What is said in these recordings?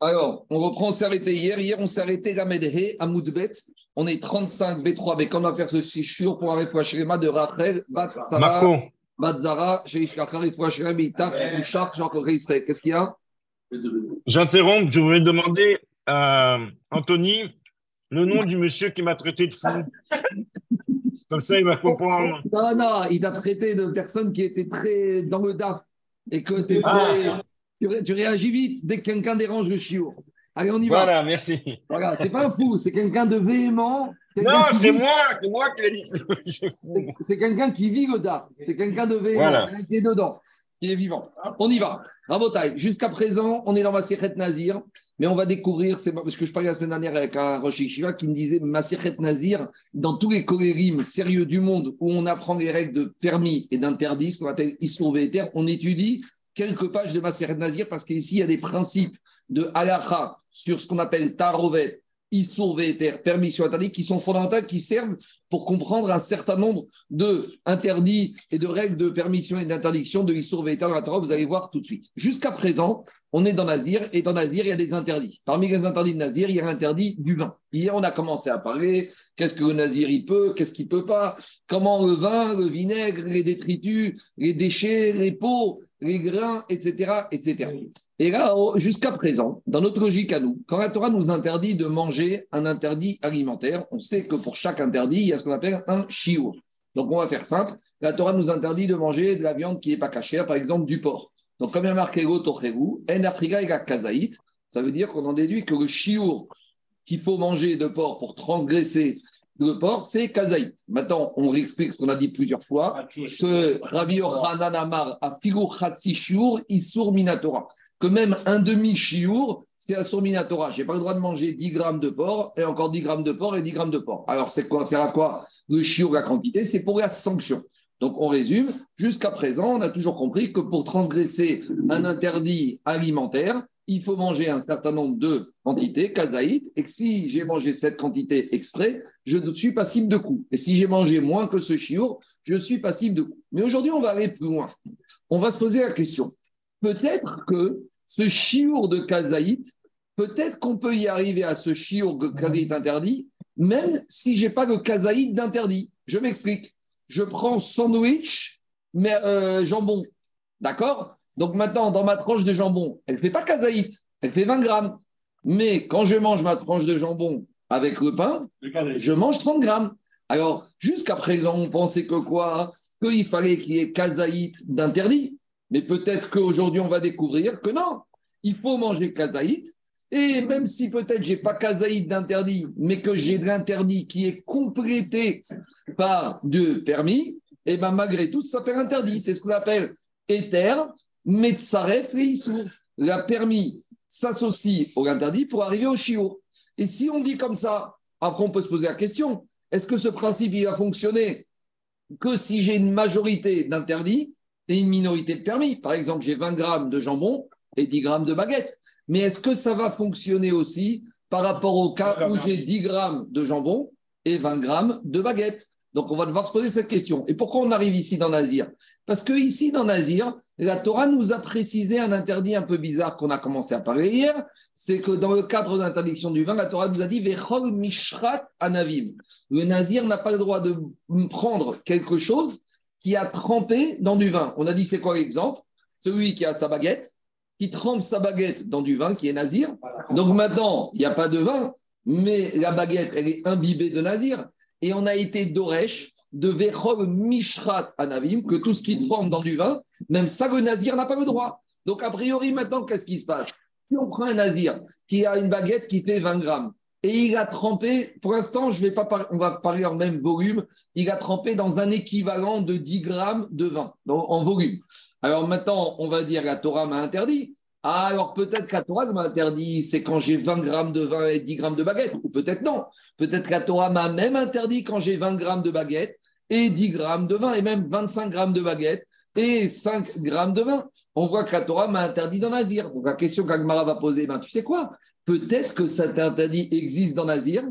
Alors, on reprend, on s'est arrêté hier. Hier, on s'est arrêté à Medhe, à Moudbet. On est 35 B3, mais quand on va faire ce chiur pour un réfouachrema de Rachel, Bat Sarah, Bat Zara, Sheikhakar, réfouachrema, Bitar, Mouchar, Jean-Claude Qu'est-ce qu'il y a? J'interromps, je voulais demander à Anthony le nom du monsieur qui m'a traité de fou. Comme ça, il va comprendre. Non, non, il t'a traité de personne qui était très dans le DAF et que tu ah. Tu, réagis vite dès que quelqu'un dérange le chiot. Allez, on y va. Voilà, merci. Voilà, c'est pas un fou, c'est quelqu'un de véhément. Non, c'est moi, c'est moi qui l'ai dit. C'est quelqu'un qui vit le DAF. C'est quelqu'un de véhément, qui est dedans, qui est vivant. On y va. Rabotaille, jusqu'à présent, on est dans ma Nazir. Mais on va découvrir, c'est parce que je parlais la semaine dernière avec un Rosh Shiva qui me disait Maserhet Nazir, dans tous les colérim sérieux du monde où on apprend les règles de permis et d'interdit, ce qu'on appelle Issour on étudie quelques pages de Maserhet Nazir parce qu'ici, il y a des principes de halacha sur ce qu'on appelle Tarovet, Issour permission interdit, qui sont fondamentales, qui servent pour comprendre un certain nombre de interdits et de règles de permission et d'interdiction de Issour dans la Torah. Vous allez voir tout de suite. Jusqu'à présent, on est dans Nazir et dans Nazir, il y a des interdits. Parmi les interdits de Nazir, il y a l'interdit du vin. Hier, on a commencé à parler qu'est-ce que le Nazir il peut, qu'est-ce qu'il peut pas, comment le vin, le vinaigre, les détritus, les déchets, les pots, les grains, etc. etc. Et là, jusqu'à présent, dans notre logique à nous, quand la Torah nous interdit de manger un interdit alimentaire, on sait que pour chaque interdit, il y a ce qu'on appelle un chiour. Donc on va faire simple. La Torah nous interdit de manger de la viande qui n'est pas cachée, par exemple du porc. Donc comme il y a marqué go en afrika et kazaït, ça veut dire qu'on en déduit que le chiour qu'il faut manger de porc pour transgresser le porc, c'est kazaït. Maintenant, on réexplique ce qu'on a dit plusieurs fois, que Rabbi Yochanan Amar a isur minatora. Que même un demi-chiour, c'est asur minatora. Je n'ai pas le droit de manger 10 grammes de porc et encore 10 grammes de porc et 10 grammes de porc. Alors, c'est quoi C'est à quoi le chiour, la quantité? C'est pour la sanction. Donc, on résume. Jusqu'à présent, on a toujours compris que pour transgresser un interdit alimentaire, il faut manger un certain nombre de quantités, kazaïd, et que si j'ai mangé cette quantité exprès, je suis passible de coup. Et si j'ai mangé moins que ce chiour, je suis passible de coup. Mais aujourd'hui, on va aller plus loin. On va se poser la question. Peut-être que ce chiour de kazaïd, peut-être qu'on peut y arriver à ce chiour de kazaïd interdit, même si je n'ai pas de kazaïd d'interdit. Je m'explique. Je prends sandwich, mais euh, jambon. D'accord? Donc maintenant, dans ma tranche de jambon, elle ne fait pas kazaït, elle fait 20 grammes. Mais quand je mange ma tranche de jambon avec le pain, je mange 30 grammes. Alors, jusqu'à présent, on pensait que quoi? Qu'il fallait qu'il y ait kazaït d'interdit. Mais peut-être qu'aujourd'hui, on va découvrir que non. Il faut manger kazaït. Et même si peut-être j'ai pas kazaït d'interdit, mais que j'ai de l'interdit qui est complété par de permis, et eh bien malgré tout, ça fait interdit. C'est ce qu'on appelle éther Metzaref et Issour. La permis s'associe au interdit pour arriver au chiot. Et si on dit comme ça, après on peut se poser la question, est-ce que ce principe il va fonctionner que si j'ai une majorité d'interdits et une minorité de permis? Par exemple, j'ai 20 grammes de jambon et 10 grammes de baguette. Mais est-ce que ça va fonctionner aussi par rapport au cas où j'ai 10 grammes de jambon et 20 grammes de baguette? Donc on va devoir se poser cette question. Et pourquoi on arrive ici dans Nazir? Parce que ici dans Nazir, la Torah nous a précisé un interdit un peu bizarre qu'on a commencé à parler hier, c'est que dans le cadre d'interdiction du vin, la Torah nous a dit Vechol Mishrat Anavim. Le nazir n'a pas le droit de prendre quelque chose qui a trempé dans du vin. On a dit c'est quoi l'exemple? Celui qui a sa baguette, qui trempe sa baguette dans du vin, qui est nazir. Donc maintenant, il n'y a pas de vin, mais la baguette, elle est imbibée de nazir. Et on a été d'Oresh de Vechol Mishrat Anavim, que tout ce qui trempe dans du vin, même ça, le nazir n'a pas le droit. Donc, a priori, maintenant, qu'est-ce qui se passe? Si on prend un nazir qui a une baguette qui fait 20 grammes, et il a trempé, pour l'instant, je vais pas on va parler en même volume, il a trempé dans un équivalent de 10 grammes de vin, en volume. Alors maintenant, on va dire la Torah m'a interdit. Ah, alors peut-être que la Torah m'a interdit, c'est quand j'ai 20 grammes de vin et 10 grammes de baguette. Ou peut-être non. Peut-être que la Torah m'a même interdit quand j'ai 20 grammes de baguette et 10 grammes de vin et même 25 grammes de baguette et 5 grammes de vin. On voit que la Torah m'a interdit dans Nazir. Donc la question qu'Agmara va poser, ben, tu sais quoi? Peut-être que cet interdit existe dans Nazir,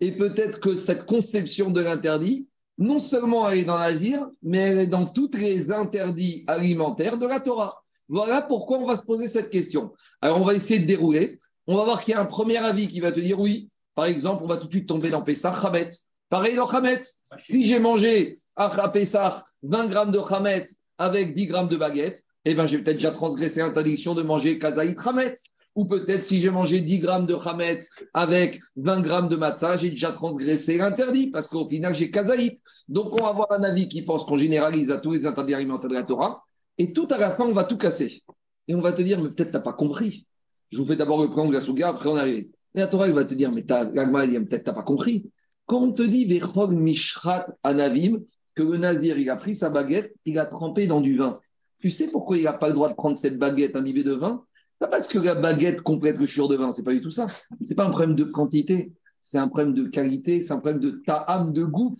et peut-être que cette conception de l'interdit, non seulement elle est dans Nazir, mais elle est dans tous les interdits alimentaires de la Torah. Voilà pourquoi on va se poser cette question. Alors on va essayer de dérouler. on va voir qu'il y a un premier avis qui va te dire oui. Par exemple, on va tout de suite tomber dans Pessah Chametz. Pareil dans Chametz. Si j'ai mangé à Pessah 20 grammes de Chametz avec 10 grammes de baguette, eh ben, j'ai peut-être déjà transgressé l'interdiction de manger Kazaït Chametz. Ou peut-être si j'ai mangé 10 grammes de Chametz avec 20 grammes de matzah, j'ai déjà transgressé l'interdit parce qu'au final, j'ai Kazaït. Donc, on va avoir un avis qui pense qu'on généralise à tous les interdits alimentaires de la Torah. Et tout à la fin, on va tout casser. Et on va te dire, mais peut-être tu n'as pas compris. Je vous fais d'abord le plan de la Souga, après on arrive. Et la Torah, elle va te dire, mais peut-être tu n'as pas compris. Quand on te dit, Vechog Mishrat Anavim, que le nazir, il a pris sa baguette, il a trempé dans du vin. Tu sais pourquoi il n'a pas le droit de prendre cette baguette imbibée de vin? Pas parce que la baguette complète le chur de vin, c'est pas du tout ça. C'est pas un problème de quantité, c'est un problème de qualité, c'est un problème de ta âme, de goût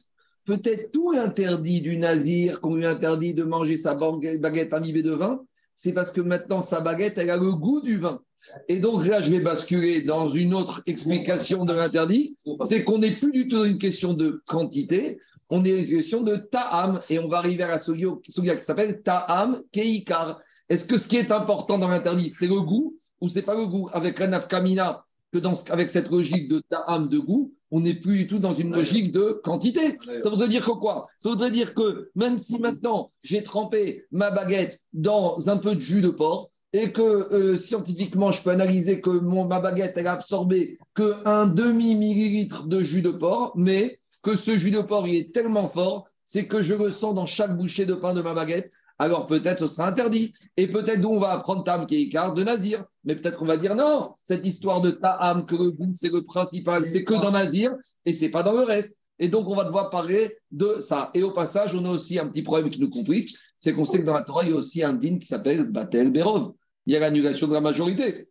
peut-être tout l'interdit du nazir qu'on lui interdit de manger sa baguette imbibée de vin, c'est parce que maintenant sa baguette, elle a le goût du vin. Et donc là, je vais basculer dans une autre explication de l'interdit, c'est qu'on n'est plus du tout dans une question de quantité, on est dans une question de ta'am, et on va arriver à la sogia qui s'appelle ta'am keikar. Est-ce que ce qui est important dans l'interdit, c'est le goût ou c'est pas le goût? Avec la nafkamina, que dans, avec cette logique de ta'am de goût, on n'est plus du tout dans une logique de quantité. Ça voudrait dire que quoi? Ça voudrait dire que même si maintenant j'ai trempé ma baguette dans un peu de jus de porc et que euh, scientifiquement je peux analyser que mon, ma baguette elle a absorbé qu'un demi millilitre de jus de porc, mais que ce jus de porc il est tellement fort, c'est que je le sens dans chaque bouchée de pain de ma baguette alors peut-être ce sera interdit. Et peut-être on va apprendre Tam qui est de Nazir. Mais peut-être qu'on va dire non, cette histoire de Ta'am, que le goût c'est le principal, c'est que dans Nazir et c'est pas dans le reste. Et donc on va devoir parler de ça. Et au passage, on a aussi un petit problème qui nous complique, c'est qu'on sait que dans la Torah, il y a aussi un din qui s'appelle Batel Berov. Il y a l'annulation de la majorité.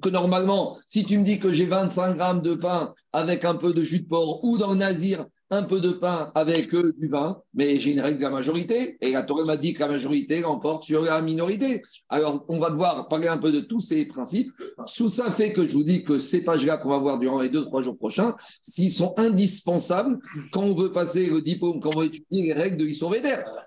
Que normalement, si tu me dis que j'ai 25 grammes de pain avec un peu de jus de porc ou dans Nazir, un peu de pain avec euh, du vin, mais j'ai une règle de la majorité, et la Torah m'a dit que la majorité l'emporte sur la minorité. Alors, on va devoir parler un peu de tous ces principes. Sous ça fait que je vous dis que ces pages-là qu'on va voir durant les deux, trois jours prochains, s'ils sont indispensables quand on veut passer le diplôme, quand on veut étudier les règles de l'histoire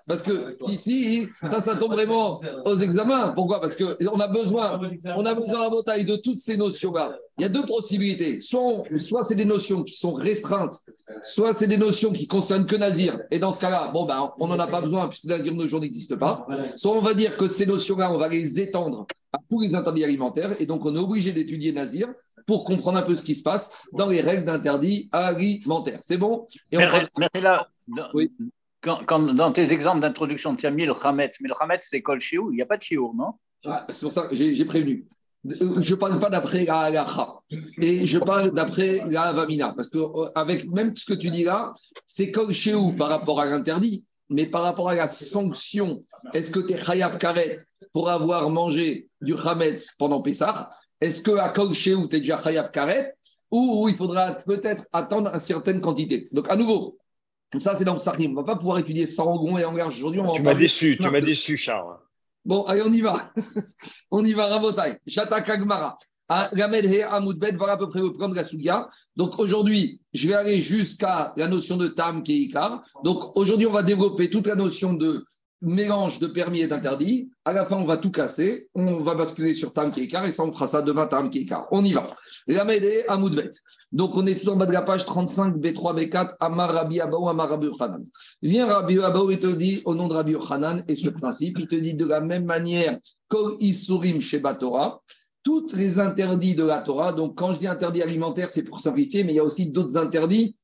Parce que ici, ça, ça tombe vraiment aux examens. Pourquoi? Parce qu'on a besoin, on a besoin à la bataille de toutes ces notions-là. Il y a deux possibilités. Soit, soit c'est des notions qui sont restreintes, soit c'est des notions qui concernent que Nazir. Et dans ce cas-là, bon, ben, on n'en a pas besoin puisque Nazir nos jours n'existe pas. Soit on va dire que ces notions-là, on va les étendre à tous les interdits alimentaires. Et donc, on est obligé d'étudier Nazir pour comprendre un peu ce qui se passe dans les règles d'interdits alimentaires. C'est bon? Et mais, là, quand, dans tes exemples d'introduction, tu as mis le Hametz, mais le Hametz, c'est Kol Shiur, il n'y a pas de Shiur, non? Ah, C'est pour ça que j'ai prévenu. Je ne parle pas d'après la halacha, et je parle d'après la vamina, parce que euh, avec même ce que tu dis là, c'est comme chez où par rapport à l'interdit, mais par rapport à la sanction, est-ce que tu es chayav karet pour avoir mangé du chametz pendant Pessah Est-ce que à chez où tu es déjà chayav karet ou il faudra peut-être attendre une certaine quantité? Donc à nouveau, ça c'est dans le Sahim, on ne va pas pouvoir étudier Sarangon et Engage aujourd'hui. Tu m'as déçu, tu m'as déçu Charles. Bon, allez, on y va. on y va, Rabotai. Shatak Agmara. Ramed He Amoudbet, voilà à peu près le plan de la Sugia. Donc aujourd'hui, je vais aller jusqu'à la notion de Tam qui est. Donc aujourd'hui, on va développer toute la notion de mélange de permis et d'interdit. À la fin, on va tout casser. On va basculer sur Tam Keikar et ça, on fera ça demain, Tam Keikar. On y va. La Médée à Moudbet. Donc, on est tout en bas de la page 35, B3, B4, Amar Rabbi Abaou, Amar Rabbi Hanan. Viens Rabbi Abaou et te dit, au nom de Rabbi Hanan, et ce principe, il te dit de la même manière, Kol Isurim chez Batora, toutes les interdits de la Torah. Donc, quand je dis interdits alimentaires, c'est pour simplifier, mais il y a aussi d'autres interdits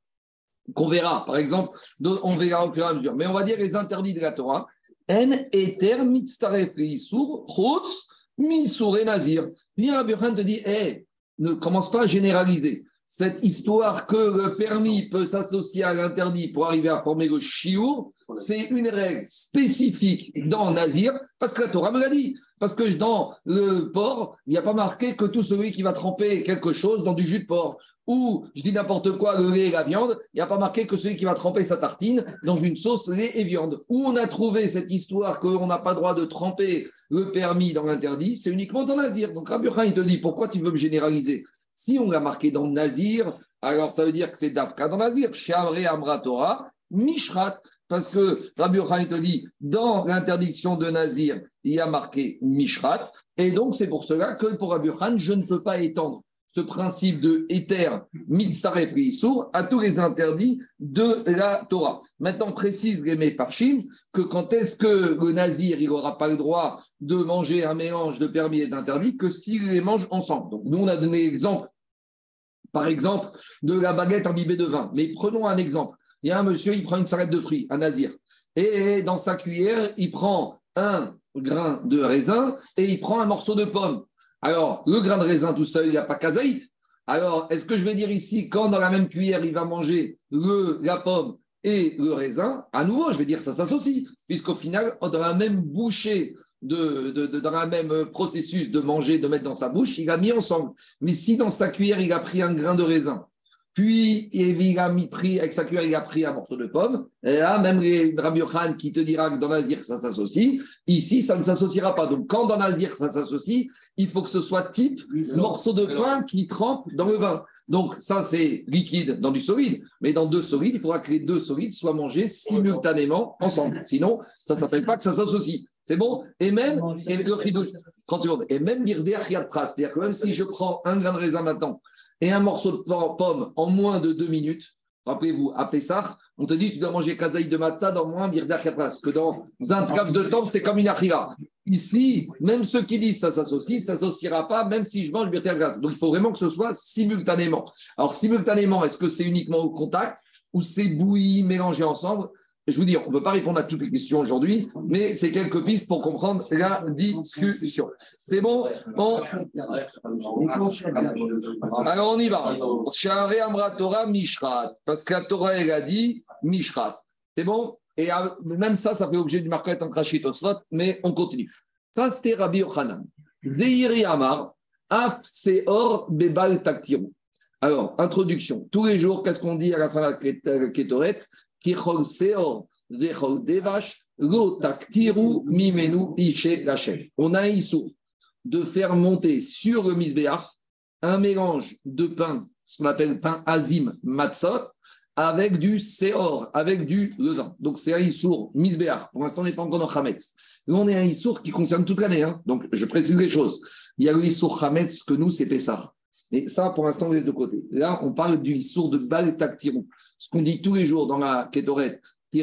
qu'on verra. Par exemple, on verra au fur et à mesure. Mais on va dire les interdits de la Torah. En eter mitzaref isur, chutz misur et nazir. Rabbi te dit, hey, ne commence pas à généraliser. Cette histoire que le permis peut s'associer à l'interdit pour arriver à former le chiour, c'est une règle spécifique dans Nazir, parce que la Torah me l'a dit. Parce que dans le porc, il n'y a pas marqué que tout celui qui va tremper quelque chose dans du jus de porc ou je dis n'importe quoi, le lait et la viande, il n'y a pas marqué que celui qui va tremper sa tartine dans une sauce lait et viande. Où on a trouvé cette histoire qu'on n'a pas droit de tremper le permis dans l'interdit, c'est uniquement dans Nazir. Donc Rabbi il te dit, pourquoi tu veux me généraliser? Si on l'a marqué dans Nazir, alors ça veut dire que c'est Dafka dans Nazir. Shamre Amra Mishrat. Parce que Rabbi il te dit, dans l'interdiction de Nazir, il y a marqué Mishrat. Et donc c'est pour cela que pour Rabbi je ne peux pas étendre ce principe de éther, mitzaref et à tous les interdits de la Torah. Maintenant, précise les Parchim que quand est-ce que le nazir n'aura pas le droit de manger un mélange de permis et d'interdits que s'il les mange ensemble. Donc, nous, on a donné l'exemple, par exemple, de la baguette imbibée de vin. Mais prenons un exemple. Il y a un monsieur, il prend une salade de fruits, un nazir. Et dans sa cuillère, il prend un grain de raisin et il prend un morceau de pomme. Alors, le grain de raisin tout seul, il n'y a pas kazaït. Alors, est-ce que je vais dire ici, quand dans la même cuillère, il va manger le, la pomme et le raisin, à nouveau, je vais dire ça s'associe, puisqu'au final, dans la même bouchée, de, dans le même processus de manger, de mettre dans sa bouche, il a mis ensemble. Mais si dans sa cuillère, il a pris un grain de raisin puis, il a mis pris, avec sa cuillère, il a pris un morceau de pomme. Et là, même Rabbi Khan qui te dira que dans Nazir, ça s'associe. Ici, ça ne s'associera pas. Donc, quand dans Nazir, ça s'associe, il faut que ce soit type morceau de pain qui trempe dans le vin. Donc, ça, c'est liquide dans du solide. Mais dans deux solides, il faudra que les deux solides soient mangés simultanément ensemble. Sinon, ça ne s'appelle pas que ça s'associe. C'est bon? Et même, et le 30 secondes, et même c'est-à-dire que même si je prends un grain de raisin maintenant et un morceau de pomme en moins de deux minutes, rappelez-vous, à Pessah, on te dit tu dois manger kazaï de matzah dans moins Parce que dans un trap de temps, c'est comme une achira. Ici, même ceux qui disent ça s'associe, ça s'associera pas, même si je mange grâce. Donc il faut vraiment que ce soit simultanément. Alors simultanément, est-ce que c'est uniquement au contact ou c'est bouilli, mélangé ensemble? Je vous dis, on ne peut pas répondre à toutes les questions aujourd'hui, mais c'est quelques pistes pour comprendre la discussion. C'est bon? Alors on y va. Amra Torah Mishrat. Parce que la Torah, elle a dit Mishrat. C'est bon? Et même ça, ça fait objet du marquette Rachid Osrot, mais on continue. Ça, c'était Rabbi Yochanan. Zeiri Amar, Bebal Taktiru. Alors, introduction. Tous les jours, qu'est-ce qu'on dit à la fin de la Kétoret on a un de faire monter sur le misbéach un mélange de pain, ce qu'on appelle pain azim matzot, avec du seor, avec du levain. Donc c'est un issour misbéach. Pour l'instant, on n'est pas encore dans chametz. on est un issour qui concerne toute l'année. Hein. Donc je précise les choses. Il y a le issour chametz que nous, c'est Pessah. Mais ça, pour l'instant, on laisse de côté. Là, on parle du issour de Bal Taktirou ce qu'on dit tous les jours dans la Ketoret, ce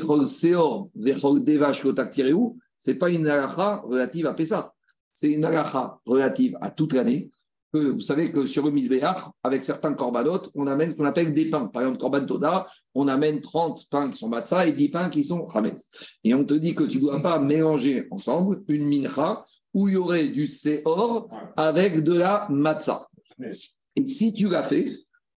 n'est pas une halakha relative à Pessah, c'est une halakha relative à toute l'année. Vous savez que sur le Mizbeach, avec certains corbanotes, on amène ce qu'on appelle des pains. Par exemple, Korban Toda, on amène 30 pains qui sont matzah et 10 pains qui sont chametz. Et on te dit que tu ne dois pas mélanger ensemble une mincha où il y aurait du seor avec de la matzah. Et si tu l'as fait,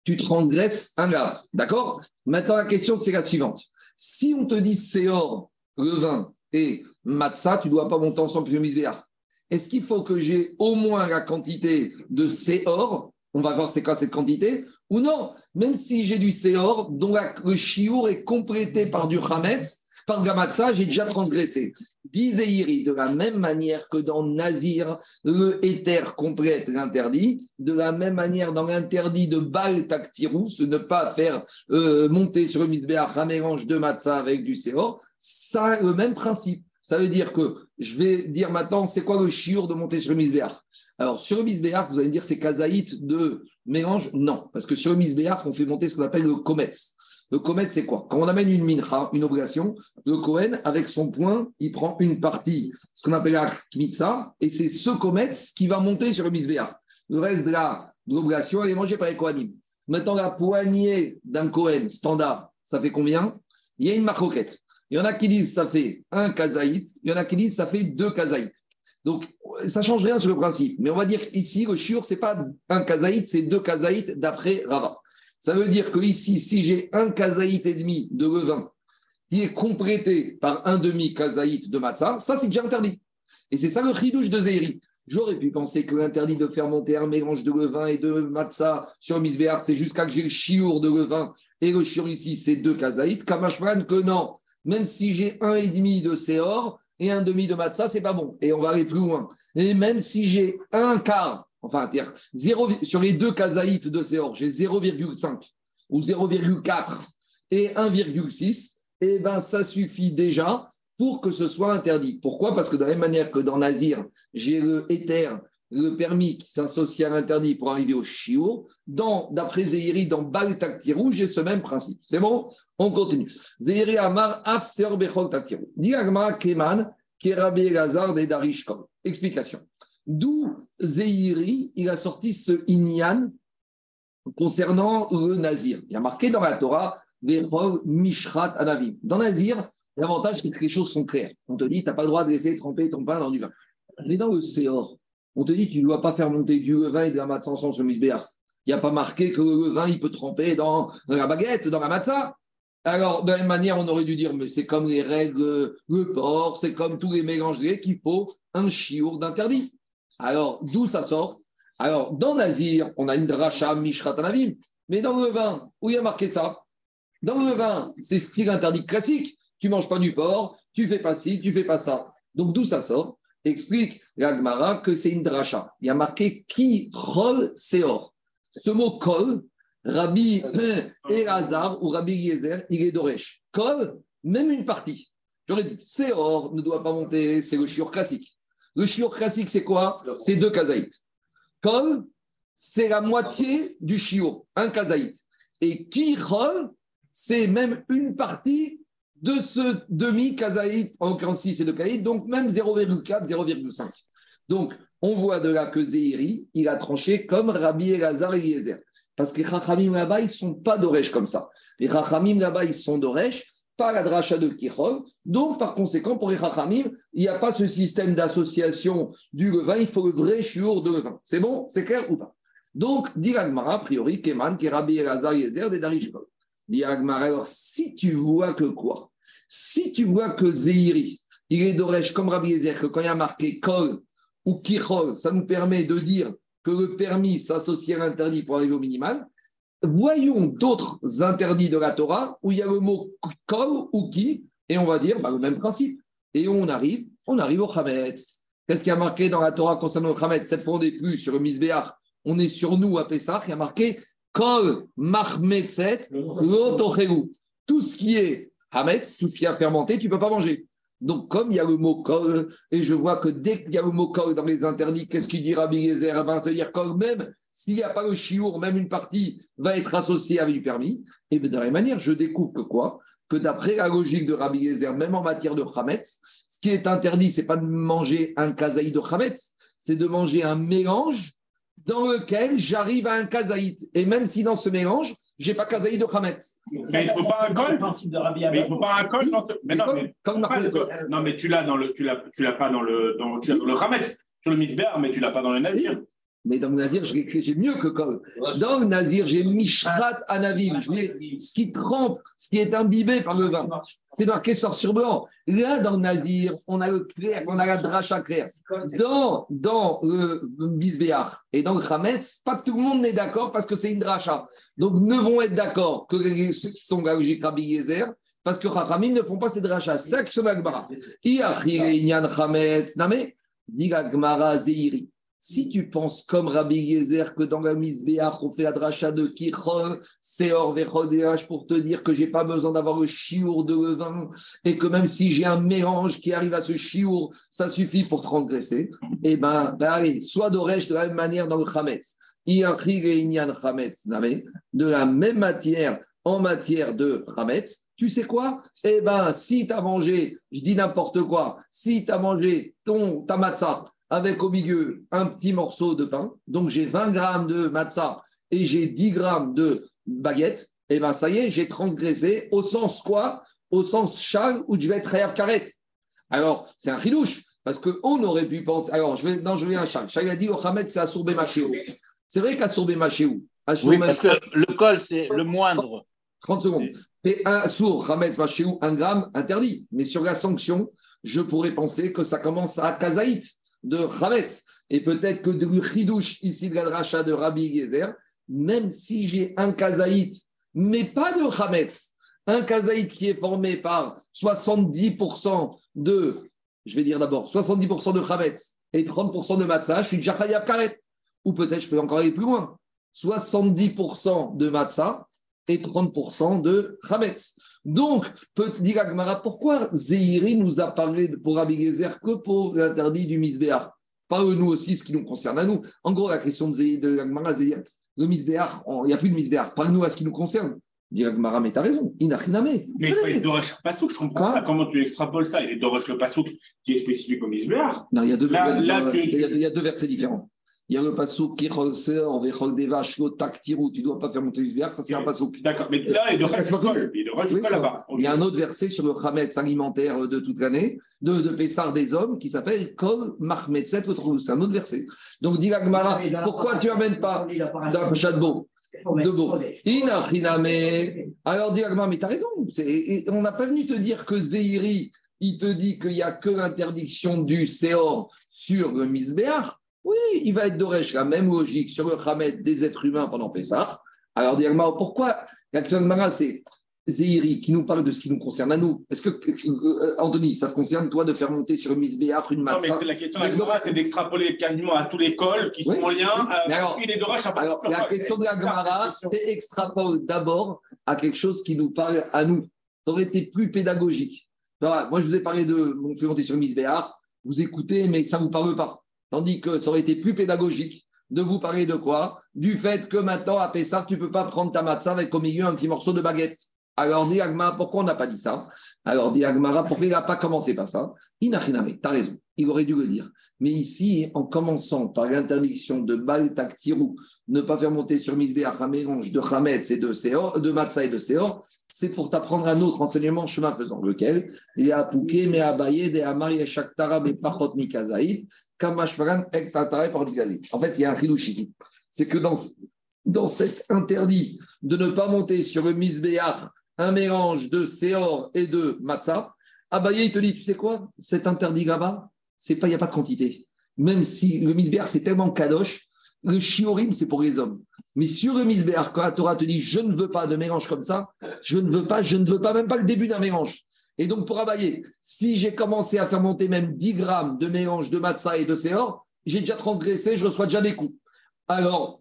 tu transgresses un gars. D'accord? Maintenant, la question, c'est la suivante. Si on te dit Séor, le vin et Matzah, tu dois pas monter ensemble plus misbéar. Est-ce qu'il faut que j'ai au moins la quantité de Séor On va voir c'est quoi cette quantité. Ou non, même si j'ai du Séor, dont le chiour est complété par du Hametz, par Gamatsa, j'ai déjà transgressé. Disait Iri, de la même manière que dans Nazir, le éther complète l'interdit, de la même manière dans l'interdit de Baal Taktirou, ce ne pas faire euh, monter sur le misbéach un mélange de Matza avec du Séor, ça le même principe. Ça veut dire que je vais dire maintenant, c'est quoi le chiour de monter sur le misbéach? Alors, sur le misbéach, vous allez me dire, c'est kazaït de mélange? Non, parce que sur le misbéach, on fait monter ce qu'on appelle le kometz. Le Komet, c'est quoi? Quand on amène une mincha, une obligation, le Kohen, avec son point, il prend une partie, ce qu'on appelle la kmitza, et c'est ce Komet qui va monter sur le misbéach. Le reste de l'obligation, elle est mangée par les Kohanim. Maintenant, la poignée d'un Kohen standard, ça fait combien? Il y a une marcoquette. Il y en a qui disent ça fait un kazaït, il y en a qui disent ça fait deux kazaït. Donc, ça ne change rien sur le principe. Mais on va dire ici, le shiur, ce n'est pas un kazaït, c'est deux kazaït d'après Rava. Ça veut dire que ici, si j'ai un kazaït et demi de levain qui est complété par un demi kazaït de matzah, ça c'est déjà interdit. Et c'est ça le chidouche de Zéri. J'aurais pu penser que l'interdit de faire monter un mélange de levain et de matzah sur misbéar, c'est jusqu'à que j'ai le chiour de levain et le chiour ici, c'est deux kazaït. Kamashman, que non. Même si j'ai un et demi de séor et un demi de matzah, c'est pas bon. Et on va aller plus loin. Et même si j'ai un quart enfin, c'est-à-dire sur les deux kazaïtes de Séor, j'ai 0,5 ou 0,4 et 1,6, et eh ben ça suffit déjà pour que ce soit interdit. Pourquoi? Parce que de la même manière que dans Nazir, j'ai le éther le permis qui s'associe à l'interdit pour arriver au chiour. D'après Zéhiri, dans Bal Taktirou, j'ai ce même principe. C'est bon? On continue. Zéhiri Amar Afser Bechol Taktirou. Diagma Keman, Kerabi Elazar de Darishkol. Explication. D'où Zéhiri, il a sorti ce Inyan concernant le Nazir. Il y a marqué dans la Torah, Vechol Mishrat Anavim. Dans Nazir, l'avantage, c'est que les choses sont claires. On te dit, tu n'as pas le droit de laisser tremper ton pain dans du vin. Mais dans le Séor, on te dit tu ne dois pas faire monter du levain et de la matzah ensemble sur Misbéach. Il n'y a pas marqué que le levain, il peut tremper dans, la baguette, dans la matzah. Alors, de la même manière, on aurait dû dire, mais c'est comme les règles, le porc, c'est comme tous les mélanges qu'il faut un chiour d'interdit. Alors, d'où ça sort? Alors, dans Nazir, on a une dracha mishratanavim, mais dans le vin, où il y a marqué ça? Dans le vin, c'est style interdit classique. Tu manges pas du porc, tu fais pas ci, tu fais pas ça. Donc, d'où ça sort? Explique l'Agmara que c'est une dracha. Il y a marqué qui rol seor. Ce mot kol, Rabbi Elazar ou Rabbi Yezer, il est d'Oresh. Kol, même une partie. J'aurais dit, seor ne doit pas monter, c'est le shiur classique. Le shiur classique, c'est quoi C'est deux kazaït. Kol, c'est la moitié du shiur, un kazaït. Et qui rol, c'est même une partie de ce demi-kazaït, en 6 et de kaït, donc même 0,4, 0,5. Donc, on voit de là que Zéhiri, il a tranché comme Rabbi Elazar et Eliezer. Parce que les Chachamim là-bas, ils ne sont pas d'Oresh comme ça. Les Chachamim là-bas, ils sont d'Oresh, pas la dracha de Kichol. Donc, par conséquent, pour les Chachamim, il n'y a pas ce système d'association du levain, il faut le vrai chiour de levain. C'est bon C'est clair ou pas? Donc, dit a priori, Keman, Rabbi Elazar des Darishkol. Dit alors si tu vois que quoi? Si tu vois que Zéhiri, il est d'Oresh comme Rabbi Ezer, que quand il y a marqué Kol ou Kichol, ça nous permet de dire que le permis s'associe à l'interdit pour arriver au minimal. Voyons d'autres interdits de la Torah où il y a le mot Kol ou Ki, et on va dire bah, le même principe. Et on arrive, on arrive au Chametz. Qu'est-ce qu'il y a marqué dans la Torah concernant le Chametz? Cette fois, on n'est plus sur le Misbéach, on est sur nous à Pessah. Il y a marqué Kol Mahmetzet Tout ce qui est Hametz, tout ce qui est fermenté, tu ne peux pas manger. Donc, comme il y a le mot kol, et je vois que dès qu'il y a le mot kol dans les interdits, qu'est-ce qu'il dit Rabbi Gezer eh ben, Ça veut dire que même s'il n'y a pas le chiour, même une partie va être associée avec du permis. Et de la même manière, je découvre que quoi Que d'après la logique de Rabbi Gezer, même en matière de Hametz, ce qui est interdit, c'est pas de manger un kazaï de Hametz, c'est de manger un mélange dans lequel j'arrive à un kazaït. Et même si dans ce mélange, j'ai pas kazaït de Khametz. Mais il ne faut pas un col. Mais il faut pas un col. Mais non, mais, non, mais tu l'as dans le, tu l'as, tu l'as pas dans le, dans, le Khametz. Sur le misbéar, mais tu l'as pas dans le navire. Mais dans le Nazir, j'ai mieux que Kol. Dans le Nazir, j'ai Mishrat Anavim. Ce qui trempe, ce qui est imbibé par le vin. C'est marqué sort sur blanc. Là, dans le Nazir, on a le clair, on a la dracha claire. Dans, dans le Bisbéach et dans le Khametz, pas tout le monde n'est d'accord parce que c'est une dracha. Donc, ne vont être d'accord que ceux qui sont logique Rabbi Yezer, parce que Chachamim ne font pas ces drachas. C'est ça que je dit Gmara Zeiri. Si tu penses comme Rabbi Yezer que dans la Misbéach, on fait la dracha de Kichol, c'est hors pour te dire que j'ai pas besoin d'avoir le chiour de levain et que même si j'ai un mélange qui arrive à ce chiour, ça suffit pour transgresser, eh ben, ben allez, soit d'Oresh de la même manière dans le Chametz. De la même matière, en matière de Chametz, tu sais quoi? Eh ben, si tu as mangé, je dis n'importe quoi, si tu as mangé ton, ta matzah avec au milieu un petit morceau de pain. Donc j'ai 20 grammes de matzah et j'ai 10 grammes de baguette. Et bien ça y est, j'ai transgressé au sens quoi? Au sens chal où je vais être réaf karet. Alors c'est un chidouche parce qu'on aurait pu penser. Alors je vais, non, je vais un chal. Chal a dit au Hamed c'est Assourbe Machéou. C'est vrai qu'Assourbe Machéou. Oui, parce que le col c'est le moindre. 30 secondes. C'est un sourd, Hamed Machéou, un gramme interdit. Mais sur la sanction, je pourrais penser que ça commence à Kazaït de Chametz. Et peut-être que de Chidouche, ici, de la de Rabbi Gezer, même si j'ai un kazaït, mais pas de Chametz, un kazaït qui est formé par 70% de, je vais dire d'abord, 70% de Chametz et 30% de Matzah, je suis déjà Karet. Ou peut-être je peux encore aller plus loin. 70% de Matzah et 30% de Chametz. Donc, peut dire Agmara, pourquoi Zéhiri nous a parlé pour Rabbi Gezer que pour l'interdit du Misbéach? Parle-nous aussi ce qui nous concerne à nous. En gros, la question de, de la le misbéar, il n'y a plus de misbéar. Parle-nous à ce qui nous concerne. Dit Gmara, mais t'as raison. Inachiname. Mais il faut être Doresh Pasouk, je comprends pas comment tu extrapoles ça. Il est Doresh le Pasouk qui est spécifique au misbéar. Non, il y a deux versets différents. Il y a le pasouk qui ressort, vechol des vaches, taktirou, tu ne dois pas faire monter le ça c'est un pasouk. D'accord, mais là, il ne pas là-bas. Il y a un autre verset sur le chametz alimentaire de toute l'année, de, de Pessar des hommes, qui s'appelle Kol Mahmetzet, c'est un autre verset. Donc, dit Gmara, pourquoi tu n'amènes pas dans Chadbo de beau? Alors, dit mais tu as raison. On n'a pas venu te dire que Zéhiri, il te dit qu'il n'y a que l'interdiction du Séor sur le Misbéach. Oui, il va être d'Oresh, la même logique sur le Khamet des êtres humains pendant Pessah. Alors, directement, pourquoi l'action de Mara, c'est Zéhiri qui nous parle de ce qui nous concerne à nous? Est-ce que, euh, Anthony, ça te concerne, toi, de faire monter sur une Misbéach une matzah Non, mais la question de la c'est d'extrapoler quasiment à tous les cols qui sont en lien avec alors, une alors, la question de la Gemara, c'est extrapole d'abord à quelque chose qui nous parle à nous. Ça aurait été plus pédagogique. moi, je vous ai parlé de on fait monter sur une Misbéach, vous écoutez, mais ça ne vous parle pas. Tandis que ça aurait été plus pédagogique de vous parler de quoi? Du fait que maintenant, à Pessar, tu ne peux pas prendre ta matzah avec au milieu un petit morceau de baguette. Alors, dit Agmara, pourquoi on n'a pas dit ça? Alors, dit Agmara, pourquoi il n'a pas commencé par ça? Inachiname, tu as raison, il aurait dû le dire. Mais ici, en commençant par l'interdiction de Bal Taktirou, ne pas faire monter sur Misbéach un mélange de Hametz et de Seor, de Matzah et de Seor, c'est pour t'apprendre un autre enseignement chemin faisant. Lequel Il y a Pouké, mais Abaye, de Amari, Shaktara, mais Pachot Mikazaïd, en fait, il y a un chidouche ici. C'est que dans, cet interdit de ne pas monter sur le un mélange de séor et de matzah, Abaye, il te dit, tu sais quoi? Cet interdit là-bas, il n'y a pas de quantité. Même si le misbéach, c'est tellement kadosh, le chiorim, c'est pour les hommes. Mais sur le misbéach, quand la Torah te dit, je ne veux pas de mélange comme ça, je ne veux pas, je ne veux pas même pas le début d'un mélange. Et donc, pour abayer, si j'ai commencé à faire monter même 10 grammes de mélange de matzah et de séor, j'ai déjà transgressé, je reçois déjà des coups. Alors,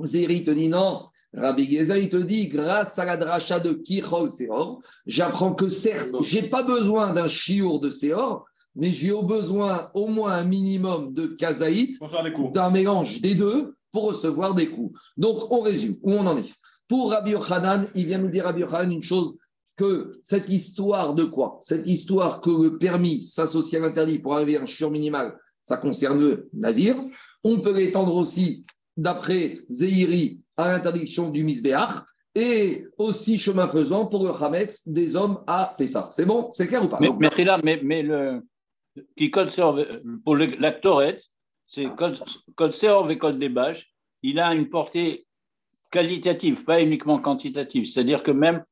Zéri te dit non. Rabbi Geza, il te dit, grâce à la dracha de Kichol Seor, j'apprends que certes, je n'ai pas besoin d'un chiour de Seor, mais j'ai au besoin au moins un minimum de kazaït, d'un mélange des deux pour recevoir des coups. Donc, on résume, où on en est. Pour Rabbi Yochanan, il vient nous dire Rabbi Yochanan une chose que cette histoire de quoi? Cette histoire que le permis s'associe à l'interdit pour arriver à un chiur minimal, ça concerne le nazir. On peut l'étendre aussi, d'après Zéhiri, à l'interdiction du misbéach et aussi chemin faisant pour le Hametz des hommes à Pessah. C'est bon? C'est clair ou pas? Mais, mais, là, mais, mais le, qui conserve, pour l'actorette, c'est code serve et code des bâches, il a une portée qualitative, pas uniquement quantitative. C'est-à-dire que même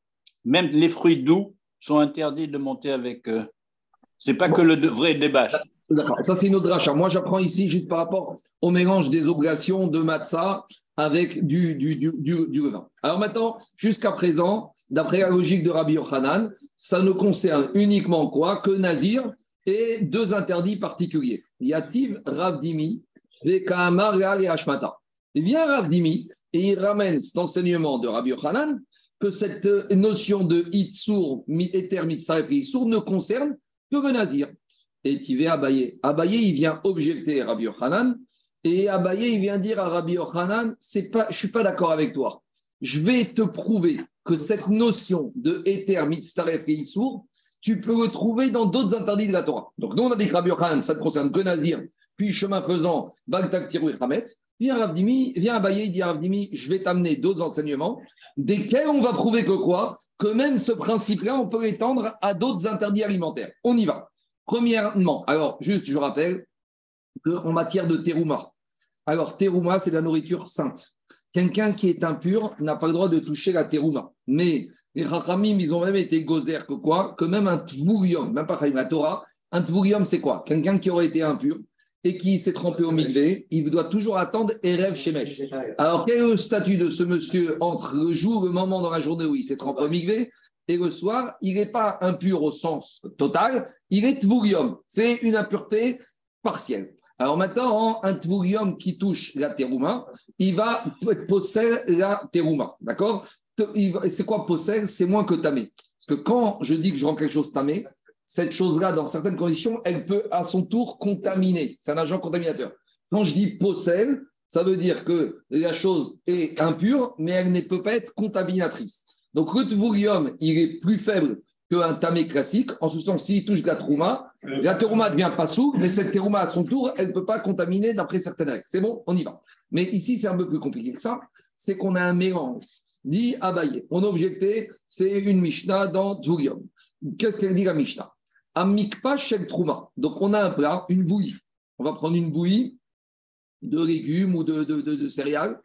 même les fruits doux sont interdits de monter avec. Euh, c'est pas que le vrai débat. D'accord, ça c'est une autre rachat. Moi j'apprends ici juste par rapport au mélange des obligations de matzah avec du, du, du, du, levain. Alors maintenant, jusqu'à présent, d'après la logique de Rabbi Yochanan, ça ne concerne uniquement quoi? Que Nazir et deux interdits particuliers. Yativ Ravdimi, Vekamar et Hashmata. Il vient Ravdimi et il ramène cet enseignement de Rabbi Yochanan que cette notion de Itsour, Eter, Mitzaref et ne concerne que le Nazir. Et Tivé Abaye. Abaye, il vient objecter Rabbi Yochanan, et Abaye, il vient dire à Rabbi Yochanan c'est pas, je ne suis pas d'accord avec toi. Je vais te prouver que cette notion de Eter, Mitzaref et tu peux le trouver dans d'autres interdits de la Torah. Donc, nous, on a dit que Rabbi Yochanan, ça ne concerne que Nazir, puis chemin faisant, Bagdak Tirou et Hametz. Viens Ravdimi, viens Abaye, il dit Ravdimi, je vais t'amener d'autres enseignements, desquels on va prouver que quoi? Que même ce principe-là, on peut l'étendre à d'autres interdits alimentaires. On y va. Premièrement, alors juste, je rappelle qu'en matière de terouma, alors terouma, c'est la nourriture sainte. Quelqu'un qui est impur n'a pas le droit de toucher la terouma. Mais les Rachamim, ils ont même été gozer que quoi Que même un tvourium, même pas la Torah, un tvourium, c'est quoi Quelqu'un qui aurait été impur, et qui s'est trempé au mikvé, il doit toujours attendre Erev Shemesh. Alors, quel est le statut de ce monsieur entre le jour, le moment dans la journée où il s'est trempé au mikvé et le soir Il n'est pas impur au sens total, il est tvourium. C'est une impureté partielle. Alors maintenant, un tvourium qui touche la terouma, il va posséder la terouma. D'accord? C'est quoi posséder C'est moins que tamé. Parce que quand je dis que je rends quelque chose tamé, cette chose-là, dans certaines conditions, elle peut à son tour contaminer. C'est un agent contaminateur. Quand je dis possède, ça veut dire que la chose est impure, mais elle ne peut pas être contaminatrice. Donc le tvurium, il est plus faible qu'un tamé classique, en ce sens, s'il touche la trouma, la terouma devient pas sous, mais cette terouma, à son tour, elle ne peut pas contaminer d'après certaines règles. C'est bon, on y va. Mais ici, c'est un peu plus compliqué que ça. C'est qu'on a un mélange. Dit Abaye. On a objecté, c'est une Mishnah dans Tvurium. Qu'est-ce qu'elle dit la Mishnah? Amikpa shel trouma. Donc, on a un plat, une bouillie. On va prendre une bouillie de légumes ou de, de, céréales,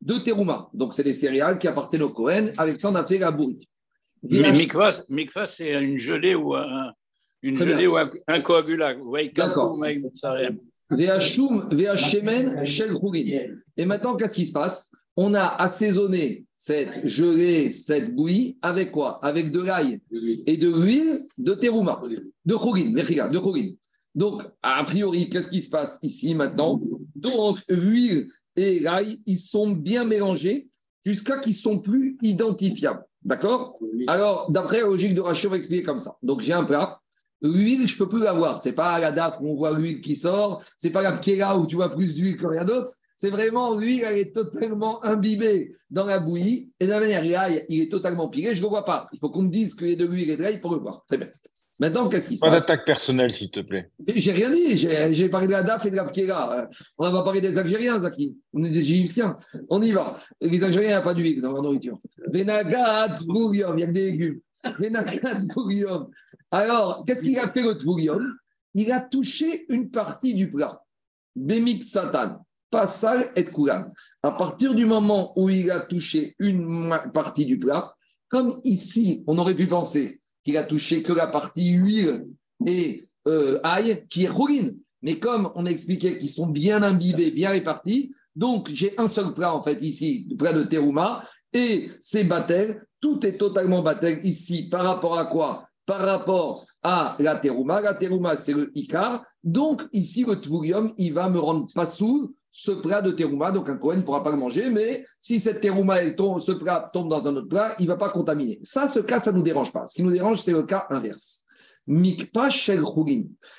de terouma. Donc, c'est des céréales qui appartiennent au Cohen. Avec ça, on a fait la bouillie. Mais mikva, c'est une gelée ou un, une gelée ou un, coagulat. D'accord. Et maintenant, qu'est-ce qui se passe? On a assaisonné cette gelée, cette bouillie, avec quoi? Avec de l'ail et de l'huile de terouma, de chougin, de chougin. Donc, a priori, qu'est-ce qui se passe ici maintenant? Donc, l'huile et l'ail, ils sont bien mélangés jusqu'à qu'ils ne sont plus identifiables. D'accord? Alors, d'après la logique de Rachid, on va expliquer comme ça. Donc, j'ai un plat. L'huile, je ne peux plus l'avoir. Ce n'est pas la DAF où on voit l'huile qui sort. Ce n'est pas la pkiera où tu vois plus d'huile que rien d'autre. C'est vraiment l'huile, elle est totalement imbibée dans la bouillie. Et de la manière, l'ail, il est totalement pilé. Je ne le vois pas. Il faut qu'on me dise qu'il y a de l'huile et de l'ail pour le voir. Très bien. Maintenant, qu'est-ce qui se passe? Pas d'attaque personnelle, s'il te plaît. J'ai rien dit. J'ai parlé de la DAF et de la Pkiera. On va parler des Algériens, Zaki. On est des Égyptiens. On y va. Les Algériens, il n'y a pas d'huile dans leur nourriture. Venagat Bourium, il y a des légumes. Venagat Bourium. Alors, qu'est-ce qu'il a fait le Tvourium Il a touché une partie du plat. Bémik Satan. Passal et Koulam. À partir du moment où il a touché une partie du plat, comme ici, on aurait pu penser qu'il a touché que la partie huile et euh, ail, qui est rouline. Mais comme on a expliqué qu'ils sont bien imbibés, bien répartis, donc j'ai un seul plat en fait ici, le plat de terouma, et c'est batel. Tout est totalement batel ici par rapport à quoi? Par rapport à la terouma. La terouma, c'est le ikar. Donc ici, le tvurium, il va me rendre pas sous ce plat de terouma, donc un Cohen ne pourra pas le manger, mais si cette terouma, ce plat tombe dans un autre plat, il ne va pas contaminer. Ça, ce cas, ça ne nous dérange pas. Ce qui nous dérange, c'est le cas inverse. Mikpa shel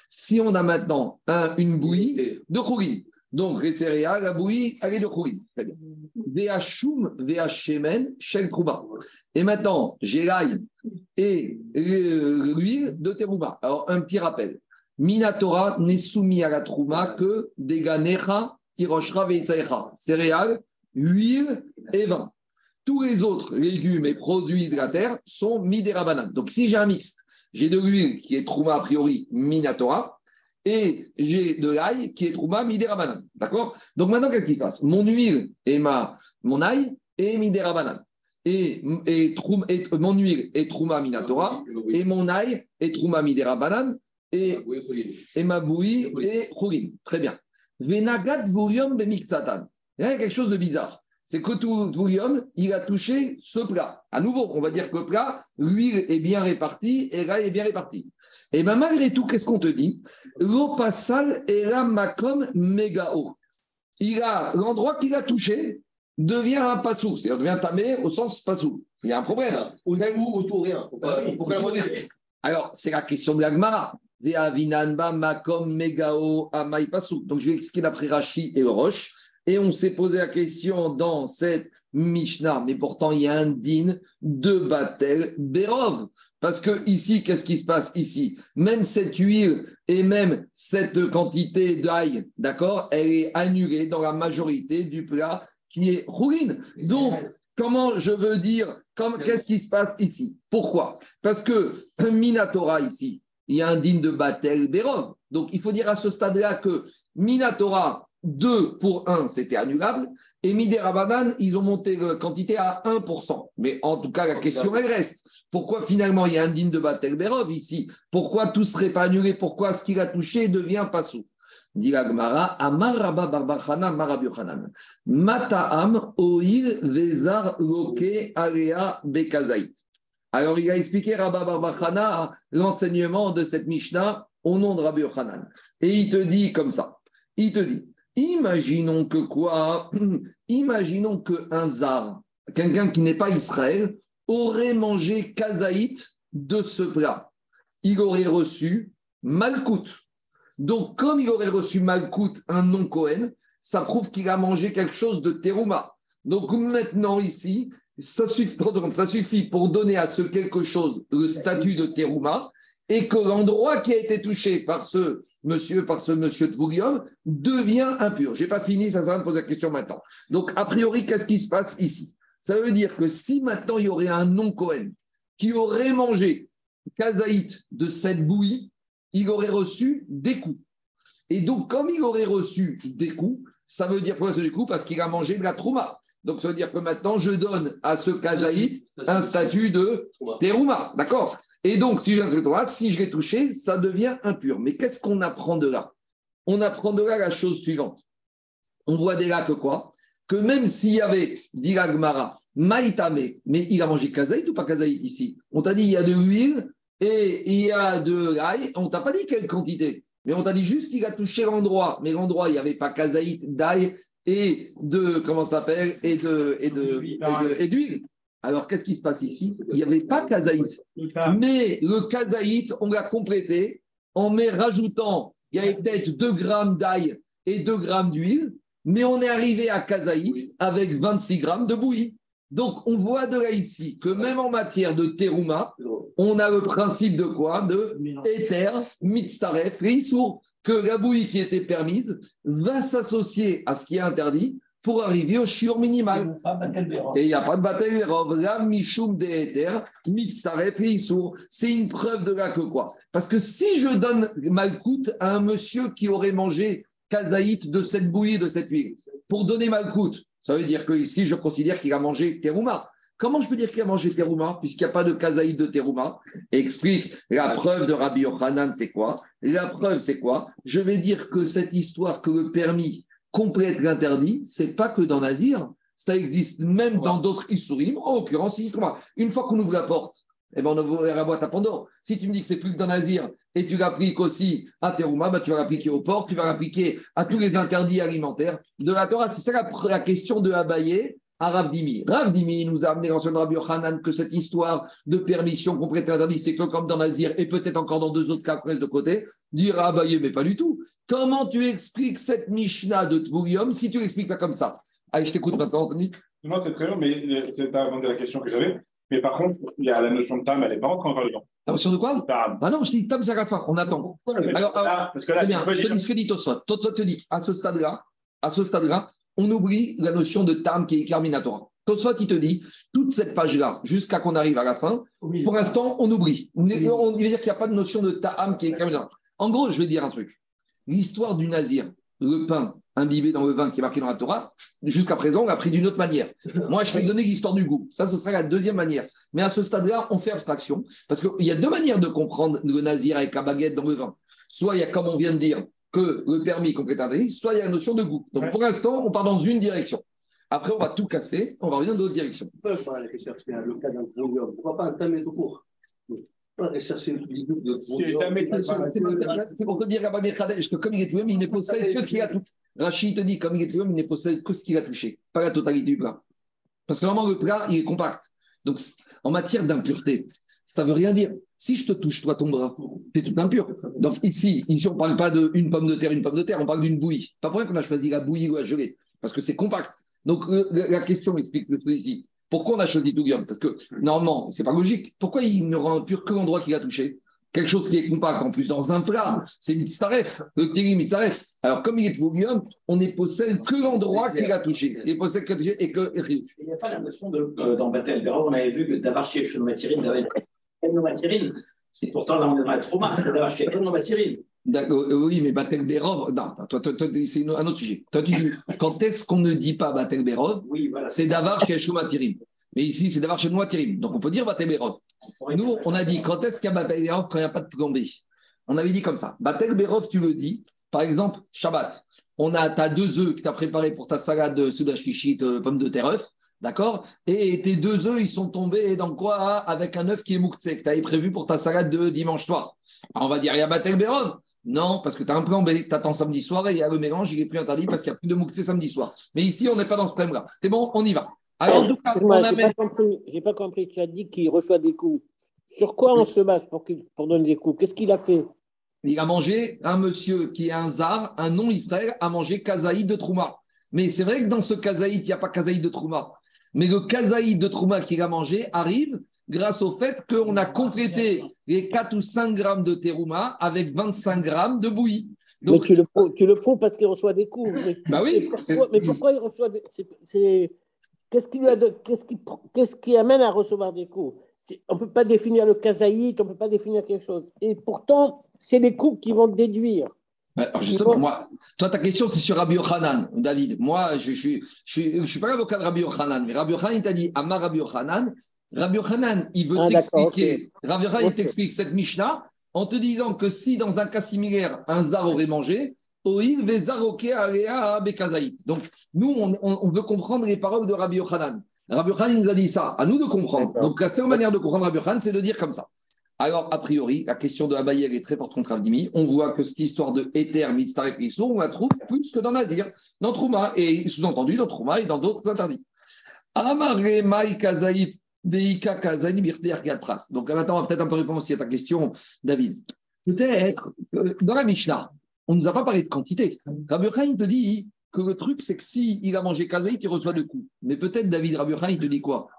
Si on a maintenant une bouillie de chougin, donc les céréales, la bouillie, elle est de chougin. Veachum, veachemen, shel Et maintenant, j'ai l'ail et l'huile de terouma. Alors, un petit rappel. Minatora n'est soumis à la trouma que des ganecha tiroshra céréales, huile et vin. Tous les autres légumes et produits de la terre sont midera Donc si j'ai un mixte, j'ai de l'huile qui est trouma a priori minatora et j'ai de l'ail qui est trouma midera D'accord? Donc maintenant, qu'est-ce qui se passe? Mon huile et ma, mon ail est midera Et, et, mon huile est trouma minatora et mon ail est trouma midera et, et ma bouillie est choulin. Très bien. Venagat Vurium Bemixatan. Il y a quelque chose de bizarre. C'est que tout Vurium, il a touché ce plat. À nouveau, on va dire que le plat, l'huile est bien répartie et l'ail est bien réparti. Et bien malgré tout, qu'est-ce qu'on te dit? Est la makom haut. Il a l'endroit qu'il a touché devient un passou, c'est-à-dire devient tamé au sens passou. Il y a un problème. Ou autour rien. Alors, c'est la question de l'agmara. Donc, je vais expliquer d'après Rashi et Roche. Et on s'est posé la question dans cette Mishnah, mais pourtant il y a un din de Batel Berov. Parce que ici, qu'est-ce qui se passe ici? Même cette huile et même cette quantité d'ail, d'accord, elle est annulée dans la majorité du plat qui est ruine. Donc, comment je veux dire, qu'est-ce qui se passe ici? Pourquoi? Parce que Minatora ici, il y a un digne de Batel Bérov. Donc il faut dire à ce stade-là que Minatora, 2 pour 1, c'était annulable, et Midera ils ont monté la quantité à 1%. Mais en tout cas, la question, elle reste. Pourquoi finalement il y a un digne de Batel Bérov ici? Pourquoi tout serait pas annulé? Pourquoi ce qu'il a touché devient pas sous? Dit Amar Barbachana Marabuchanan. Mataam Oil Vezar Loke Alea Bekazait. Alors, il a expliqué Rabba Barbachana l'enseignement de cette Mishnah au nom de Rabbi Yochanan. Et il te dit comme ça il te dit imaginons que quoi? Imaginons qu'un zar, quelqu'un qui n'est pas Israël, aurait mangé kazaït de ce plat. il aurait reçu Malkout. Donc, comme il aurait reçu Malkout, un nom Cohen, ça prouve qu'il a mangé quelque chose de terouma. Donc maintenant, ici, ça suffit, ça suffit pour donner à ce quelque chose le statut de terouma et que l'endroit qui a été touché par ce monsieur, par ce monsieur de devient impur. Je n'ai pas fini, ça, va me poser la question maintenant. Donc, a priori, qu'est-ce qui se passe ici? Ça veut dire que si maintenant il y aurait un non Cohen qui aurait mangé kazaït de cette bouillie, il aurait reçu des coups. Et donc, comme il aurait reçu des coups, ça veut dire quoi ce des coups? Parce qu'il a mangé de la trouma. Donc, ça veut dire que maintenant, je donne à ce kazaït un statut de terouma. D'accord? Et donc, si je, si je l'ai touché, ça devient impur. Mais qu'est-ce qu'on apprend de là? On apprend de là la chose suivante. On voit dès là que quoi Que même s'il y avait, dit Gmara, maïtame, mais il a mangé kazaït ou pas kazaït ici? On t'a dit, il y a de l'huile et il y a de l'ail. On t'a pas dit quelle quantité. Mais on t'a dit juste qu'il a touché l'endroit. Mais l'endroit, il n'y avait pas kazaït, d'ail et de, comment s'appelle, et de, et de, et d'huile. Alors, qu'est-ce qui se passe ici? Il n'y avait pas kazaït. Mais le kazaït, on l'a complété en rajoutant, il y avait peut-être 2 grammes d'ail et 2 grammes d'huile, mais on est arrivé à kazaït avec 26 grammes de bouillie. Donc, on voit de là ici que même en matière de terouma, on a le principe de quoi? De éther, mitzaref, sourd que la bouillie qui était permise va s'associer à ce qui est interdit pour arriver au chiur minimal. Et il n'y a pas de bataille Là, michoum de éther, mitzaref, sourd. C'est une preuve de là que quoi? Parce que si je donne malcoute à un monsieur qui aurait mangé kazaït de cette bouillie, de cette huile, pour donner malcoute, ça veut dire que ici, je considère qu'il a mangé terouma. Comment je peux dire qu'il a mangé terouma puisqu'il n'y a pas de kazaïd de terouma Explique la preuve de Rabbi Yochanan, c'est quoi? La preuve, c'est quoi? Je vais dire que cette histoire que le permis complète l'interdit, c'est pas que dans Nazir, ça existe même dans d'autres Issourim, en l'occurrence, une fois qu'on ouvre la porte, eh ben on ouvre la boîte à Pandore. Si tu me dis que c'est plus que dans Nazir et tu l'appliques aussi à Terouma, bah, tu vas l'appliquer au port, tu vas l'appliquer à tous les interdits alimentaires de la Torah. C'est ça la, question de Abaye à Rav Dimi. Rav Dimi nous a amené dans son Rabbi Yochanan que cette histoire de permission complète interdit, c'est que comme dans Nazir et peut-être encore dans deux autres cas de côté, dire à Abaye, mais pas du tout. Comment tu expliques cette Mishnah de Tvurium si tu l'expliques pas comme ça? Allez, je t'écoute maintenant, Anthony. Non, c'est très bien, mais c'est à la question que j'avais. Mais par contre, il y a la notion de tam, elle n'est pas encore dedans. La notion de quoi? Tam. Ah non, je dis tam, c'est à la fin, on attend. Alors, parce que là, bien, je te dis ce que dit Tosot. Tosot te dit, à ce stade-là, à ce stade-là, on oublie la notion de tam qui est Carminatora. Tosot, il te dit, toute cette page-là, jusqu'à qu'on arrive à la fin, pour l'instant, on oublie. On, on veut dire qu'il n'y a pas de notion de tam qui est Carminatora. En gros, je vais dire un truc. L'histoire du nazir, le pain, imbibé dans le vin qui est marqué dans la Torah, jusqu'à présent, on l'a pris d'une autre manière. Moi, je vais donner l'histoire du goût. Ça, ce sera la deuxième manière. Mais à ce stade-là, on fait abstraction. Parce qu'il y a deux manières de comprendre le nazir avec la baguette dans le vin. Soit il y a, comme on vient de dire, que le permis complète interdit, soit il y a la notion de goût. Donc, pour l'instant, on part dans une direction. Après, on va tout casser, on va revenir dans d'autres directions. Pourquoi pas un thème de cours c'est pour te dire, que comme il est tout il ne possède que ce qu'il a touché. Rachid te dit, comme il est tout il ne possède que ce qu'il a touché, pas la totalité du plat. Parce que normalement, le plat, il est compact. Donc, en matière d'impureté, ça ne veut rien dire. Si je te touche, toi, ton bras, es tout impur. Donc, ici, ici on ne parle pas d'une pomme de terre, une pomme de terre, on parle d'une bouillie. Pas pour rien qu'on a choisi la bouillie ou la gelée, parce que c'est compact. Donc, la question explique le truc ici. Pourquoi on a choisi Tougium Parce que normalement, c'est pas logique. Pourquoi il ne rend pur que l'endroit qu'il a touché? Quelque chose qui est compact en plus dans un plat, c'est Mitzaref, le Tiri Mitzaref. Alors, comme il est Tougium, on ne possède que l'endroit qu'il a touché. Il possède que et que. Il n'y a pas la notion de. Euh, dans on avait vu que Davarché, C'est pourtant là, on est dans la trauma, Davarché, Chenomatirine. Euh, oui, mais Batel Berov, non, c'est un autre sujet. Toi, tu dis, quand est-ce qu'on ne dit pas Batel Berov oui, voilà, C'est Davar chez Tirim. Mais ici, c'est Davar chez Tirim. Donc, on peut dire Batel Berov. Nous, on a dit, quand est-ce qu'il y a Batel Berov quand il n'y a pas de plombée? On avait dit comme ça. Batel Berov, tu le dis, par exemple, Shabbat. On a, as deux œufs que tu as préparés pour ta salade de soudash kichit, euh, pomme de terre, œuf. D'accord? Et tes deux œufs, ils sont tombés dans quoi? Avec un œuf qui est moukse, que tu avais prévu pour ta salade de dimanche soir. on va dire, il y a Batel Berov. Non, parce que tu as un plan B, tu attends samedi soir et il y a le mélange, il est plus interdit parce qu'il n'y a plus de mouktsé samedi soir. Mais ici, on n'est pas dans ce problème-là. C'est bon, on y va. Alors, en tout cas, on amène... pas, compris, pas compris. Tu as dit qu'il reçoit des coups Sur quoi on se base pour, pour donner des coups? Qu'est-ce qu'il a fait? Il a mangé, un monsieur qui est un zar, un non-israël, a mangé kazaïd de Trouma. Mais c'est vrai que dans ce kazaïd, il n'y a pas kazaïd de Trouma. Mais le kazaïd de Trouma qu'il a mangé arrive grâce au fait qu'on a complété les 4 ou 5 grammes de terouma avec 25 grammes de bouillie. Donc, mais tu le, tu le prouves parce qu'il reçoit des coups. Mais, bah oui. Mais pourquoi, il reçoit des Qu'est-ce qui, qu'est-ce qui, qu'est-ce qui amène à recevoir des coups On ne peut pas définir le kazaït, on ne peut pas définir quelque chose. Et pourtant, c'est les coups qui vont déduire. Bah, justement, moi, toi, ta question, c'est sur Rabbi Yochanan, David. Moi, je ne je, je, je, suis pas l'avocat de Rabbi Yochanan, mais Rabbi Yochanan, il t'a dit, Amar Rabbi Yochanan, Rabbi Yochanan, il veut ah, t'expliquer, Rabbi Yochanan, il t'explique cette Mishnah en te disant que si, dans un cas similaire, un zar aurait mangé, donc, nous, on, on, veut comprendre les paroles de Rabbi Yochanan. Rabbi Yochanan nous a dit ça, à nous de comprendre. Donc, la seule manière de comprendre Rabbi Yochanan, c'est de dire comme ça. Alors, a priori, la question de Abaye, est très forte contre Avdimi. On voit que cette histoire de Éther, Mitzarek, Issour, on la trouve plus que dans Nazir, dans Trouma, et sous-entendu dans Trouma et dans d'autres interdits. Amare Mai Kazaït, Deika Kazaït, Pras. Donc, maintenant, on va peut-être un peu répondre aussi à ta question, David. Peut-être, dans la Mishnah, on ne nous a pas parlé de quantité. Rabbi te dit que le truc, c'est que s'il il a mangé Kazaït, il reçoit deux coups. Mais peut-être, David, Rabbi il te dit quoi?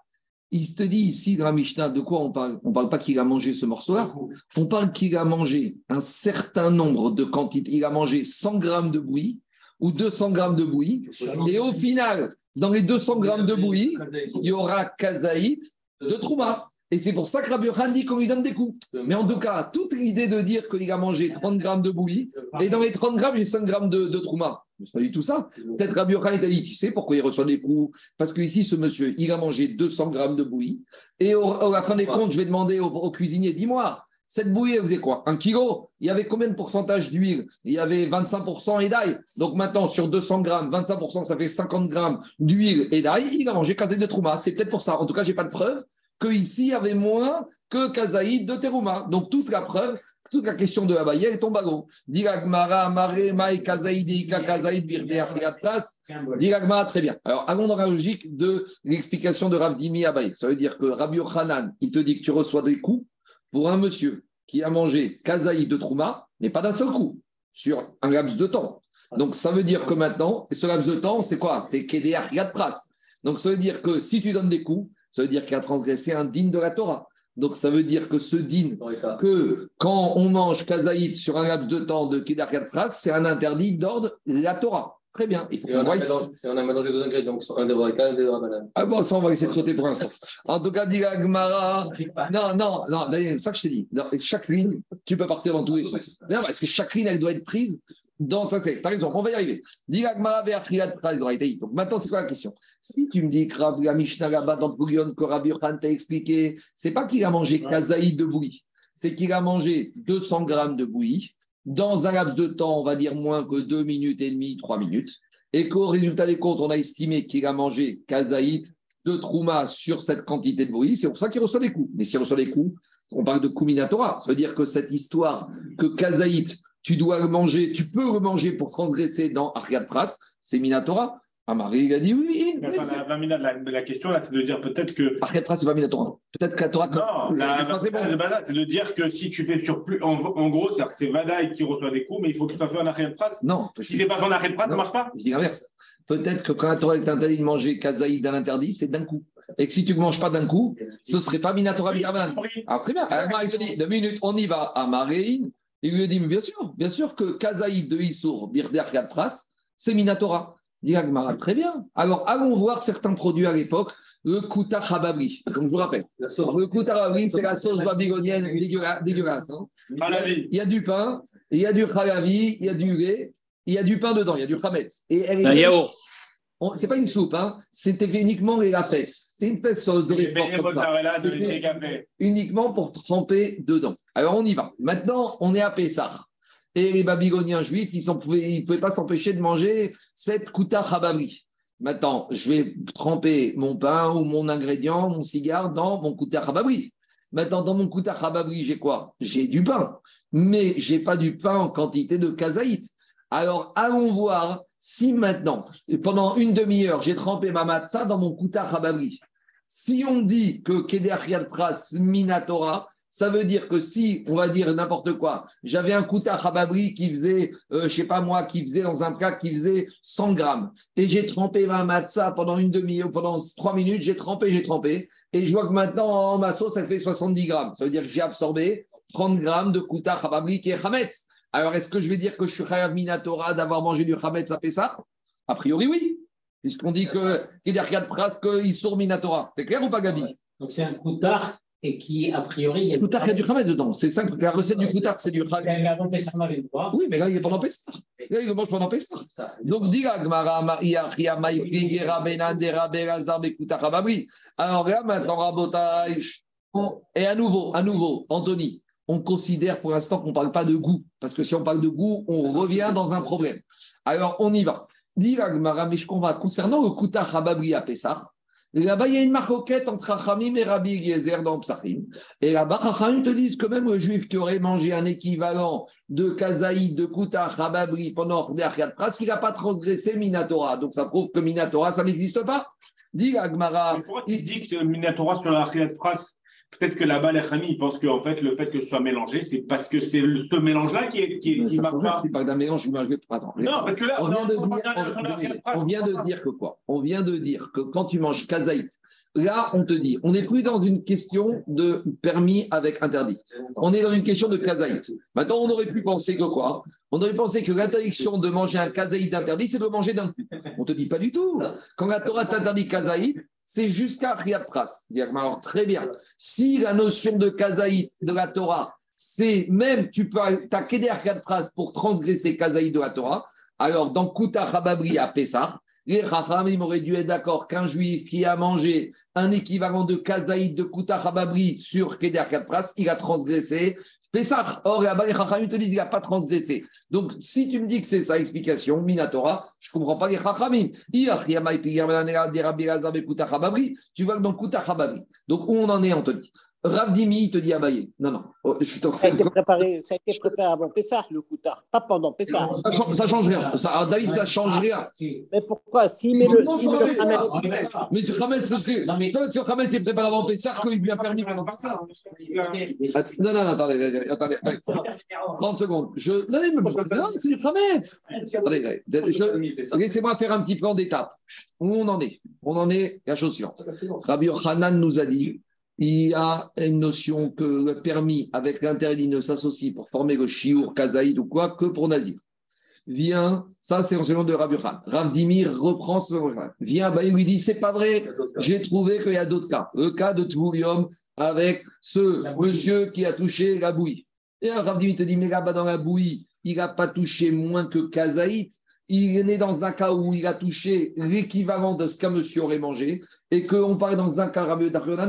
Il te dit ici dans la Mishnah, de quoi on parle? On ne parle pas qu'il a mangé ce morceau-là, on parle qu'il a mangé un certain nombre de quantités. Il a mangé 100 grammes de bouillie ou 200 grammes de bouillie. Et au final, dans les 200 grammes de bouillie, il y aura kazaït de trouma. Et c'est pour ça que Rabbi Khan dit qu'on lui donne des coups. Mais en tout cas, toute l'idée de dire qu'il a mangé 30 grammes de bouillie, et dans les 30 grammes, j'ai 5 grammes de, de trouma. C'est pas du tout ça. Peut-être Rabbi Khan t'a dit, tu sais pourquoi il reçoit des coups? Parce que ici, ce monsieur, il a mangé 200 grammes de bouillie. Et à la fin des comptes, je vais demander au, cuisinier, dis-moi, cette bouillie, elle faisait quoi? Un kilo? Il y avait combien de pourcentage d'huile? Il y avait 25% et d'ail. Donc maintenant, sur 200 grammes, 25%, ça fait 50 grammes d'huile et d'ail. Il a mangé 15 de trouma. C'est peut-être pour ça. En tout cas, je n'ai pas de preuve qu'ici, il y avait moins que Kazaïd de Terouma. Donc, toute la preuve, toute la question de Abaye, elle tombe à l'eau. Diragmara, Mare, Mai, Kazaïd, Ika, Kazaïd, Birde, Achiatas. Diragmara, très bien. Alors, allons dans la logique de l'explication de Rabdimi Abaye. Ça veut dire que Rabbi Yochanan, il te dit que tu reçois des coups pour un monsieur qui a mangé Kazaïd de Trouma, mais pas d'un seul coup, sur un laps de temps. Donc, ça veut dire que maintenant, ce laps de temps, c'est quoi? C'est Kedé Pras. Donc, ça veut dire que si tu donnes des coups, ça veut dire qu'il a transgressé un digne de la Torah. Donc ça veut dire que ce din, que quand on mange kazaït sur un laps de temps de Kedar c'est un interdit d'ordre la Torah. Très bien. Il faut on, a on a mélangé deux ingrédients, un de Braïka et un de Rabanan. Ah bon, ça, on va essayer de sauter pour l'instant. En tout cas, dit Gmara. Non, non, non, c'est ça que je t'ai dit. chaque ligne, tu peux partir dans tous les sens. Parce que chaque ligne, elle doit être prise dans ça, Par exemple, on va y arriver. Donc maintenant, c'est quoi la question? Si tu me dis que la Mishnah là-bas dans Bouillon, que Rabbi Khan t'a expliqué, c'est pas qu'il a mangé kazaï de bouillie, c'est qu'il a mangé 200 grammes de bouillie dans un laps de temps, on va dire moins que 2 minutes et demie, 3 minutes, et qu'au résultat des comptes, on a estimé qu'il a mangé kazaït de trouma sur cette quantité de bouillie, c'est pour ça qu'il reçoit des coups. Mais s'il reçoit des coups, on parle de Kuminatora. Ça veut dire que cette histoire que kazaït tu dois le manger, tu peux le manger pour transgresser dans Ariad Pras, c'est Minatora. Amari, il a dit oui. la, la, question, là, c'est de dire peut-être que. Ariad Pras, c'est pas Minatora. Peut-être que la Torah. Non, la, c'est de dire que si tu fais sur plus. En, gros, c'est c'est Vadaï qui reçoit des coups, mais il faut que tu sois fait en Ariad Pras. Non. Si c'est pas fait en Ariad Pras, ça marche pas Je dis l'inverse. Peut-être que quand la Torah est interdit de manger Kazaïd dans l'interdit, c'est d'un coup. Et que si tu ne manges pas d'un coup, ce ne serait pas Minatora Biravan. Alors très bien. Alors, te dit, deux minutes, on y va. Amari, il lui a dit, mais bien sûr, bien sûr que Kazaïd de Issour, Birder Gadpras, c'est Minatora. Dit très bien. Alors, allons voir certains produits à l'époque, le Kouta Hababri, comme je vous rappelle. Le Kouta Hababri, c'est la sauce babylonienne dégueulasse. Hein. Il, y a, du pain, il y a du khalavi, il y a du lait, il y a du pain dedans, il y a du chametz. Et elle est. Un C'est pas une soupe, hein. c'était uniquement les fesses. C'est une fesse sauce de. Uniquement pour tremper dedans. Alors on y va. Maintenant, on est à Pessah. Et les Babyloniens juifs, ils ne pouvaient, pas s'empêcher de manger cette kouta hababri. Maintenant, je vais tremper mon pain ou mon ingrédient, mon cigare dans mon kouta hababri. Maintenant, dans mon kouta hababri, j'ai quoi? J'ai du pain. Mais je n'ai pas du pain en quantité de kazaït. Alors, allons voir si maintenant, pendant une demi-heure, j'ai trempé ma matzah dans mon kouta hababri. Si on dit que Keder Pras Minatora, Ça veut dire que si, on va dire n'importe quoi, j'avais un Koutar Hababri qui faisait, euh, je sais pas moi, qui faisait dans un plat qui faisait 100 grammes, et j'ai trempé ma matza pendant une demi-heure, pendant trois minutes, j'ai trempé, j'ai trempé, et je vois que maintenant, ma sauce, elle fait 70 grammes. Ça veut dire que j'ai absorbé 30 grammes de Koutar Hababri qui est Hametz. Alors, est-ce que je vais dire que je suis Chayav Minatora d'avoir mangé du Hametz à Pessah? A priori, oui. Puisqu'on dit que qu'il y a Pras qu'il sourd Minatora. C'est clair ou pas, Gabi? Donc, c'est un Koutar et qui, a priori. Il y a Koutar, il y a du Hametz dedans. C'est ça, la recette du Koutar, c'est du Hametz. Oui, mais là, il est pendant Pessah. Là, il le mange pendant Pessah. Donc, dit Gmara, Maria, Ria, Maïkri, Gera, Benan, Dera, Berazar, Bekoutar, Hababri. Alors là, maintenant, Rabotage. Et à nouveau, à nouveau, Anthony, on considère pour l'instant qu'on ne parle pas de goût. Parce que si on parle de goût, on revient dans un problème. Alors, on y va. Dit mais je comprends. Concernant le Kouta Hababri à Pessah, là-bas, il y a une marcoquette entre Hachamim et Rabbi Eliezer dans Psachim. Et là-bas, Hachamim te disent que même le juif qui aurait mangé un équivalent de Kazaïd, de Kouta Hababri pendant Nerkat Pras, il n'a pas transgressé Minatora. Donc, ça prouve que Minatora, ça n'existe pas. Dit Agmara. Pourquoi tu dis que Minatora sur la Pras Peut-être que là-bas, les Khami, pensent que en fait, le fait que ce soit mélangé, c'est parce que c'est ce mélange-là qui est, qui, qui marque pas. C'est pas d'un mélange, Attends. Non, parce que là, on vient, de dire, on, on vient de dire que quoi? On vient de dire que quand tu manges kazaït, là, on te dit, on n'est plus dans une question de permis avec interdit. On est dans une question de kazaït. Maintenant, on aurait pu penser que quoi? On aurait pensé que l'interdiction de manger un kazaït interdit, c'est de manger d'un coup. On te dit pas du tout. Quand la Torah t'interdit kazaït, c'est jusqu'à Riyad Pras. Alors, très bien. Si la notion de kazaït de la Torah, c'est même, tu peux, Keder Riyad Pras pour transgresser kazaït de la Torah, alors dans Kouta Hababri à Pessah, les Rachamim auraient dû être d'accord qu'un juif qui a mangé un équivalent de kazaït de Kouta Hababri sur Keder Riyad Pras, il a transgressé Pessah. Or, les Chachamim te disent qu'il n'a pas transgressé. Donc, si tu me dis que c'est sa explication, Minatora, je ne comprends pas les Chachamim. Tu vois que dans Kuta Chababri. Donc, où on en est, Anthony Ravdimi, te dit Abaye. Non, non. Oh, je te ça, a été préparé, ça a été préparé avant Pessah, le Koutar, pas pendant Pessah. Ça, change, ça change rien. Ça, David, ça change rien. Mais pourquoi? S'il met le, si met le Hametz. Mais ce Hametz, parce que c'est parce que Hametz est préparé avant Pessah qu'il lui a permis pendant Pessah. Non, non, non, attendez, attendez. 30 secondes. Je... Non, mais non, c'est du Hametz. Attendez, laissez-moi faire un petit plan d'étape. Où on en est? On en est la chose suivante. Rabbi Hanan nous a dit il y a une notion que le permis avec l'interdit ne s'associe pour former le chiour, kazaïd ou quoi que pour Nazir. Viens, ça c'est enseignement de. Rav Dimir reprend ce Viens, bah, il lui dit c'est pas vrai, j'ai trouvé qu'il y a d'autres cas. Le cas de Tvoulium avec ce monsieur qui a touché la bouillie. Et Rav Dimir te dit mais là-bas dans la bouillie, il n'a pas touché moins que kazaïd il est né dans un cas où il a touché l'équivalent de ce qu'un monsieur aurait mangé, et qu'on parle dans un cas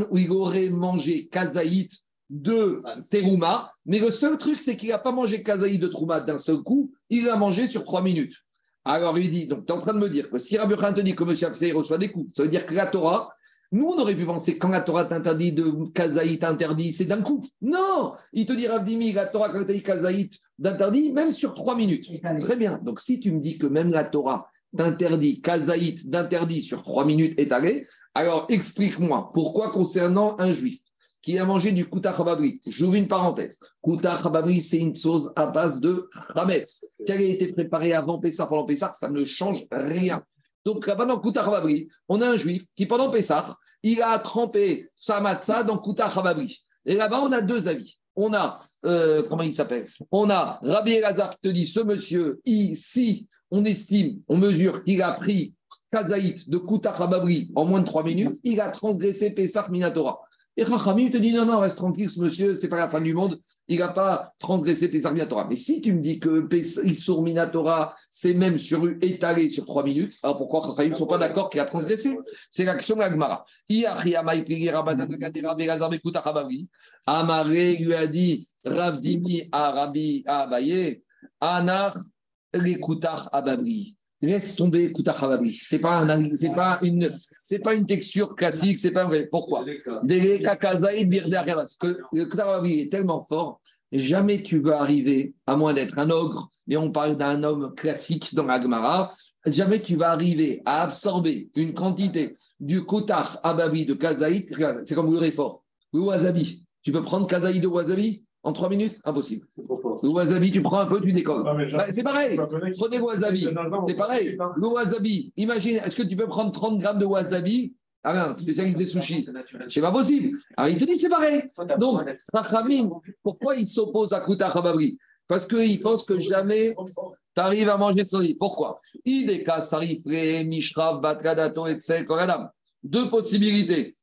où il aurait mangé kazaït de terouma, mais le seul truc, c'est qu'il n'a pas mangé kazaït de trouma d'un seul coup, il l'a mangé sur trois minutes. Alors il dit, donc tu es en train de me dire que si Rabbi Khan te dit que monsieur Absei reçoit des coups, ça veut dire que la Torah, nous, on aurait pu penser quand la Torah t'interdit de kazaït interdit, c'est d'un coup. Non Il te dit, Ravdimi, la Torah, quand dit kazaït d'interdit, même sur trois minutes. Très bien. Donc, si tu me dis que même la Torah t'interdit kazaït d'interdit sur trois minutes étalées, alors explique-moi pourquoi concernant un juif qui a mangé du kouta khababri, j'ouvre une parenthèse. Kouta khababri, c'est une chose à base de rametz, qui a été préparée avant Pessah, pendant Pessah, ça ne change rien. Donc là-bas, dans Kouta Chababri, on a un juif qui, pendant Pessah, il a trempé sa matzah dans Kouta Chababri. Et là-bas, on a deux avis. On a, euh, comment il s'appelle? On a Rabbi Elazar qui te dit ce monsieur, si on estime, on mesure qu'il a pris Kazaït de Kouta Chababri en moins de trois minutes, il a transgressé Pessah Minatora. Et Chachamim te dit non, non, reste tranquille, ce monsieur, c'est pas la fin du monde, il n'a pas transgressé Pessar Minatora. Mais si tu me dis que Issour Minatora, c'est même sur, étalé sur trois minutes, alors pourquoi Chachamim ne sont pas d'accord qu'il a transgressé? C'est l'action de l'Agmara. Amaré lui a dit Ravdimi à Rabbi Abaye, Anar Ababri. Laisse tomber Hababri. C'est pas c'est pas une, pas une texture classique, c'est pas vrai. Pourquoi? Que le Kouta est tellement fort, jamais tu vas arriver, à moins d'être un ogre, mais on parle d'un homme classique dans la jamais tu vas arriver à absorber une quantité du Koutar Ababi de Kazaït, c'est comme le fort, le wasabi. Tu peux prendre kazaï de wasabi en trois minutes? Impossible. Le wasabi, tu prends un peu, tu décolles. Bah, c'est pareil. Prenez le wasabi. C'est pareil. Le wasabi, imagine, est-ce que tu peux prendre 30 grammes de wasabi? Alain, spécialiste des sushis. C'est pas possible. Alors il te dit c'est pareil. Donc, Sachamim, pourquoi il s'oppose à Kouta Khababri? Parce qu'il pense que jamais tu arrives à manger son lit. Pourquoi? Ideka, Sarifre, Mishrav, Batradato, etc. Deux possibilités.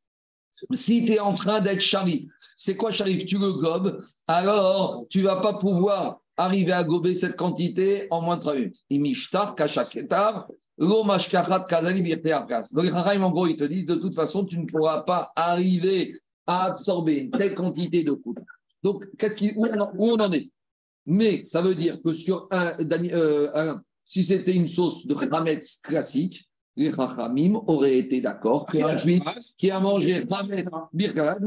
Si tu es en train d'être charif, c'est quoi charif Tu le gobes, alors tu vas pas pouvoir arriver à gober cette quantité en moins de 3 minutes. Imishtar, Kashaketar, Lomashkarat, Kazali. Donc, en gros, ils te disent de toute façon, tu ne pourras pas arriver à absorber une telle quantité de coups. Donc, où, on en est? Mais ça veut dire que sur un, euh, si c'était une sauce de Hametz classique, les Chachamim auraient été d'accord qu'un juif qui a mangé Hametz, Birkarat,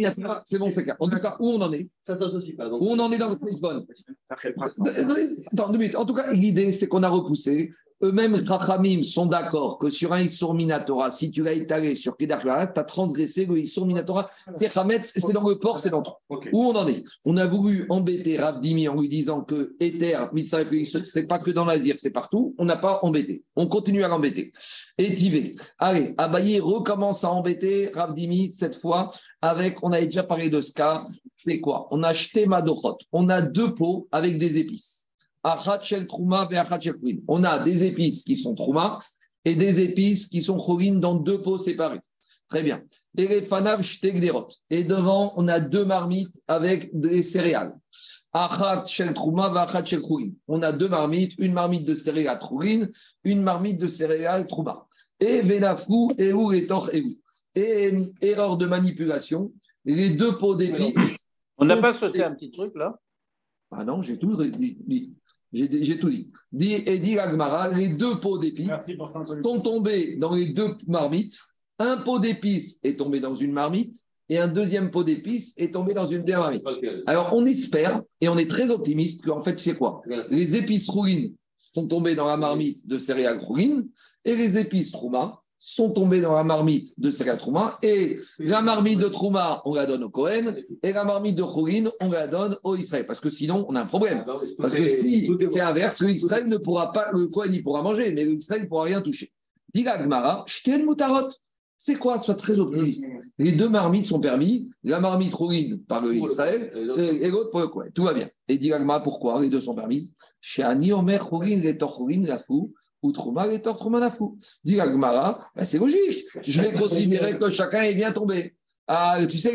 c'est bon, c'est clair. En tout cas, où on en est? Ça s'associe pas. Donc... Où on en est dans le Lisbonne Attends, deux minutes. En tout cas, l'idée, c'est qu'on a repoussé eux-mêmes, Rachamim, sont d'accord que sur un Issour Minatora, si tu l'as étalé sur Kedar tu as transgressé le Issour Minatora. C'est Hametz, c'est dans le port, c'est dans le Où on en est? On a voulu embêter Ravdimi en lui disant que Ether, ce c'est pas que dans l'Azir, c'est partout. On n'a pas embêté. On continue à l'embêter. Et Tivé. Allez, Abaye recommence à embêter Ravdimi cette fois avec, on avait déjà parlé de ce cas. C'est quoi? On a acheté Madochot. On a deux pots avec des épices. On a des épices qui sont trouma et des épices qui sont chovin dans deux pots séparés. Très bien. Et Et devant, on a deux marmites avec des céréales. On a deux marmites, une marmite de céréales trourine, une marmite de céréales trouma. Et venafrou, et où, et tor, et. Et erreur de manipulation, les deux pots d'épices. On n'a pas sauté un petit truc là? Ah non, j'ai tout dit. J'ai tout dit. dit. Et dit Agmara, les deux pots d'épices sont tombés dans les deux marmites. Un pot d'épices est tombé dans une marmite et un deuxième pot d'épices est tombé dans une deuxième marmite. Alors on espère et on est très optimiste qu'en fait, tu sais quoi? Les épices roulines sont tombées dans la marmite de céréales roulines et les épices trouma sont tombés dans la marmite de Sega Trouma et la marmite de Trouma, on la donne au Cohen et la marmite de Chourine, on la donne au Israël. Parce que sinon, on a un problème. Ah bah parce que si c'est inverse, l'Israël ne pourra pas, le Cohen, il pourra manger, mais l'Israël ne pourra rien toucher. Dit la Gemara, Moutarot. C'est quoi? Sois très optimiste. Les deux marmites sont permis, la marmite Chourine par le Israël et l'autre pour le Cohen. Tout va bien. Et dit la Gemara, pourquoi? Les deux sont permises. Chez Ani Omer Chourine, les la fou ou Trouma et Trouma Dit ben, c'est logique. Je vais considérer que chacun est bien tombé. Ah, tu sais,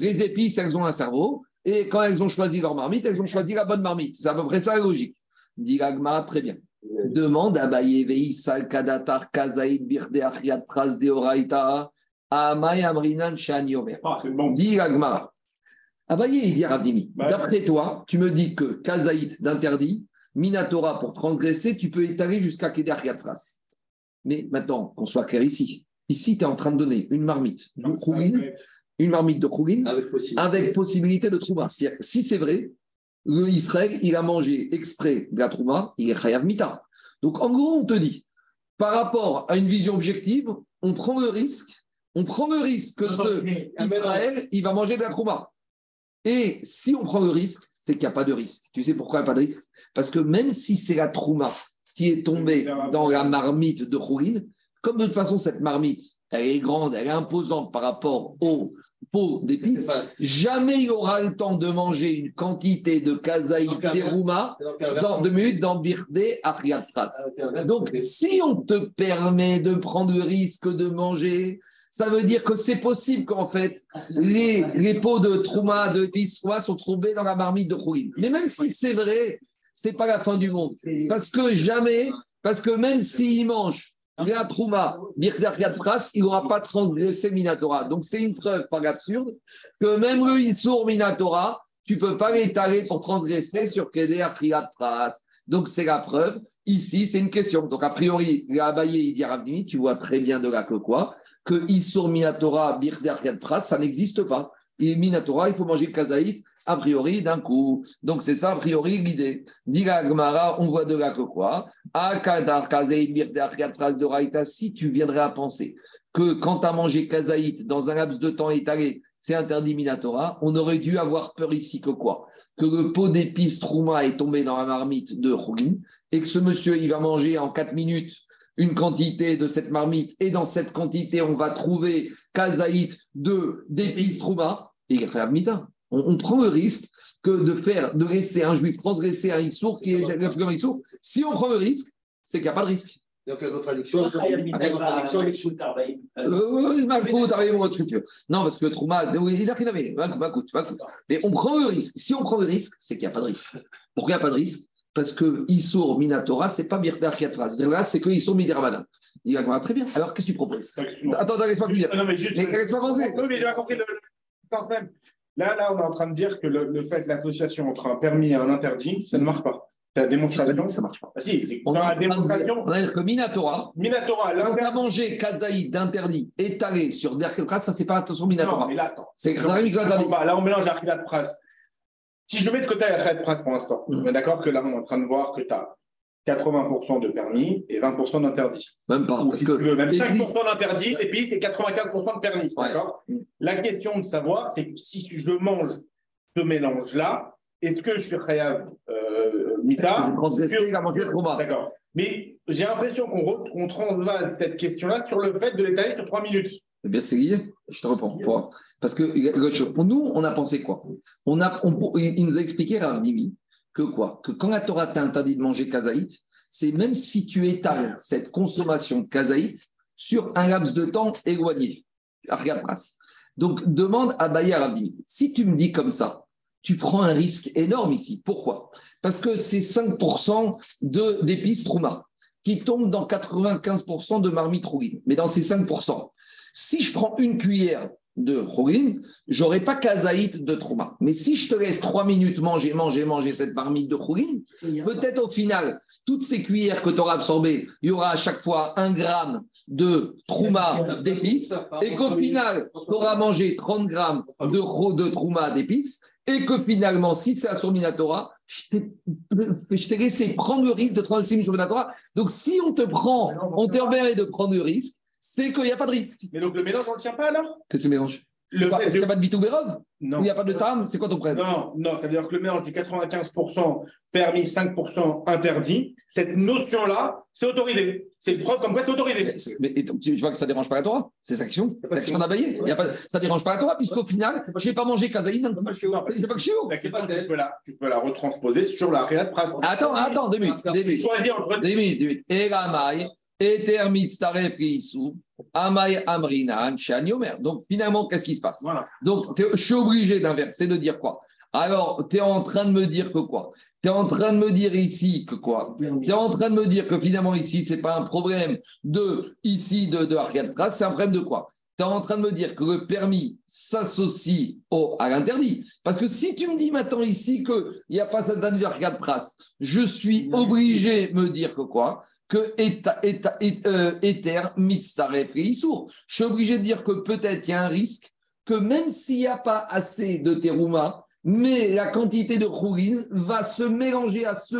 les, épices, elles ont un cerveau, et quand elles ont choisi leur marmite, elles ont choisi la bonne marmite. C'est à peu près ça la logique. Dit très bien. Demande à Baye Sal Kadatar Kazaïd Birde Achiat Pras Deoraita Amay Amrinan Shani Omer. Ah, dit Agmara. Abaye, il dit à Ravdimi, d'après toi, tu me dis que Kazaïd d'interdit, Minatora pour transgresser, tu peux étaler jusqu'à Keder Yatras. Mais maintenant, qu'on soit clair ici, ici, tu es en train de donner une marmite de une marmite de avec, possibilité de Trouma. Si c'est vrai, le Israël, il a mangé exprès de la Trouma, il est Chayav Mita. Donc en gros, on te dit, par rapport à une vision objective, on prend le risque, on prend le risque que ce Israël, il va manger de la Trouma. Et si on prend le risque, c'est qu'il n'y a pas de risque. Tu sais pourquoi il n'y a pas de risque? Parce que même si c'est la trouma qui est tombée dans la marmite de Khourin, comme de toute façon cette marmite, elle est grande, elle est imposante par rapport au pot d'épices, jamais il aura le temps de manger une quantité de kazaï terouma dans deux minutes dans Birde Ariatras. Donc, si on te permet de prendre le risque de manger ça veut dire que c'est possible qu'en fait, les, les pots de trouma, de pissois sont tombés dans la marmite de Khourin. Mais même si c'est vrai, c'est pas la fin du monde. Parce que jamais, parce que même s'il mange la trouma, il n'aura pas transgressé Minatora. Donc c'est une preuve par l'absurde que même le Issour Minatora, tu ne peux pas l'étaler pour transgresser sur Keder Pras. Donc c'est la preuve. Ici, c'est une question. Donc a priori, Abaye, il dit à tu vois très bien de là que quoi que Isur Minatora Birder Pras, ça n'existe pas. Et Minatora, il faut manger kazaït a priori d'un coup. Donc c'est ça a priori l'idée. Dit on voit de là que quoi? Akadar Kazaït Birder Pras de Raïta, si tu viendrais à penser que quand tu as mangé kazaït dans un laps de temps étalé, c'est interdit Minatora, on aurait dû avoir peur ici que quoi? Que le pot d'épices Trouma est tombé dans la marmite de Rougin et que ce monsieur, il va manger en 4 minutes une quantité de cette marmite et dans cette quantité, on va trouver kazaït de d'épices Trouma et il on, on prend le risque que de faire, de laisser un juif transgresser un issour qui est un issour. Si on prend le risque, c'est qu'il n'y a pas de risque. Donc, la contradiction, la contradiction, non, parce que Trouma, il a rien Mais on prend le risque. Si on prend le risque, c'est qu'il n'y a pas de risque. Pourquoi il n'y a pas de risque? Parce que Issour Minatora, ce n'est pas Birtar Kiatras. Là, c'est que Issour Midirabana. Il va très bien. Alors, qu'est-ce que tu proposes Attends, laisse-moi finir. Non, mais juste. Laisse-moi penser. Non, mais j'ai compris le. Quand même. Là, là, on est en train de dire que le, le fait, l'association entre un permis et un interdit, ça ne marche pas. C'est la démonstration. Ça ne marche pas. Ah, si, on a la démonstration. On a dire que Minatora. Minatora. On a mangé Kazaï d'interdit étalé sur Derkel ça, c'est pas attention Minatora. Non, mais là, attends. C'est Là, on mélange de Pras. Si je mets de côté de Pras pour l'instant, mm. on est d'accord que là, on est en train de voir que tu as 80% de permis et 20% d'interdit. Même pas. Parce que même 5% d'interdit et puis c'est 95% de permis. D'accord? La question de savoir, c'est que si je mange ce mélange-là, est-ce que je suis khayab euh, mita D'accord. Mais j'ai l'impression qu'on transvase cette question-là sur le fait de l'étaler sur 3 minutes. Bien, c'est lié. Je te réponds. Parce que pour nous, on a pensé quoi? On a, Il nous a expliqué, Ravdimi, que quoi? Que quand la Torah t'a interdit de manger kazaït, c'est même si tu étales cette consommation de kazaït sur un laps de temps éloigné. Regarde, Donc, demande à Bayer Abdimi. Si tu me dis comme ça, tu prends un risque énorme ici. Pourquoi? Parce que c'est 5% d'épices Trouma qui tombent dans 95% de marmite rouline. Mais dans ces 5%, si je prends une cuillère de je j'aurai pas kazaït de trauma. Mais si je te laisse trois minutes manger, manger, manger cette marmite de Khourin, peut-être au final, toutes ces cuillères que tu auras absorbées, il y aura à chaque fois un gramme de trouma d'épices, et qu'au final, tu auras mangé 30 grammes de, de trouma d'épices, et que finalement, si c'est à son Minatora, je t'ai laissé prendre le risque de 36 sur Minatora. Donc, si on te prend, on te permet de prendre le risque, c'est qu'il n'y a pas de risque. Mais donc le mélange, on ne le tient pas alors? Qu'est-ce que le mélange Est-ce qu'il n'y a pas de bitouberov Non. Il n'y a pas de tam? C'est quoi ton problème? Non, non, ça veut dire que le mélange dit 95% permis, 5% interdit. Cette notion-là, c'est autorisé. C'est preuve comme quoi c'est autorisé. Mais, tu, vois que ça ne dérange pas la Torah C'est sa question C'est l'action d'abayé Ça ne dérange pas la Torah, puisqu'au final, je n'ai pas mangé kazaïne. Je n'ai pas que Tu peux, la, tu peux la retransposer sur la réalité. Attends, attends, deux minutes. Deux minutes. Deux minutes. Et la maille. Amay Amrinan, Donc finalement, qu'est-ce qui se passe? Donc je suis obligé d'inverser, de dire quoi? Alors, tu es en train de me dire que quoi? Tu es en train de me dire ici que quoi? Tu es en train de me dire que finalement ici, ce n'est pas un problème de ici de, de c'est un problème de quoi? Tu es en train de me dire que le permis s'associe à l'interdit. Parce que si tu me dis maintenant ici qu'il n'y a pas cette de trace, je suis obligé de me dire que quoi? Que Ether, Mitzaref et Issour. Je suis obligé de dire que peut-être il y a un risque que même s'il n'y a pas assez de terouma, mais la quantité de chourine va se mélanger à ce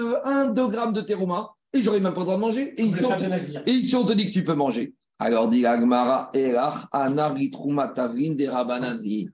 1-2 grammes de terouma et j'aurais même pas le droit de manger. Et ici, on te, et ici, on te dit que tu peux manger. Alors dit Agmara, Erach, Anari, Trouma, Tavrin, des Rabanandi.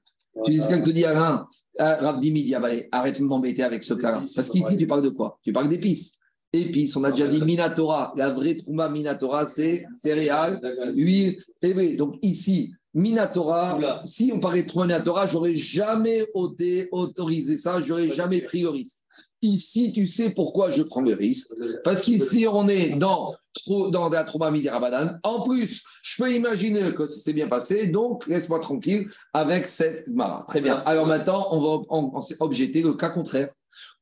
Tu dis ce qu'elle te dit, Alain, Rav Dimi arrête de m'embêter avec ce cas-là. Parce qu'ici, tu parles de quoi? Tu parles d'épices épices. On a déjà dit Minatora. La vraie Trouma Minatora, c'est céréales, huile, c'est Donc ici, Minatora, si on parlait de Trouma Minatora, j'aurais jamais autorisé ça, j'aurais jamais pris le risque. Ici, tu sais pourquoi je prends le risque? Parce qu'ici, on est dans, dans la Trouma Midirabadan. En plus, je peux imaginer que ça s'est bien passé, donc laisse-moi tranquille avec cette Mara. Très bien. Alors maintenant, on va on, objecter le cas contraire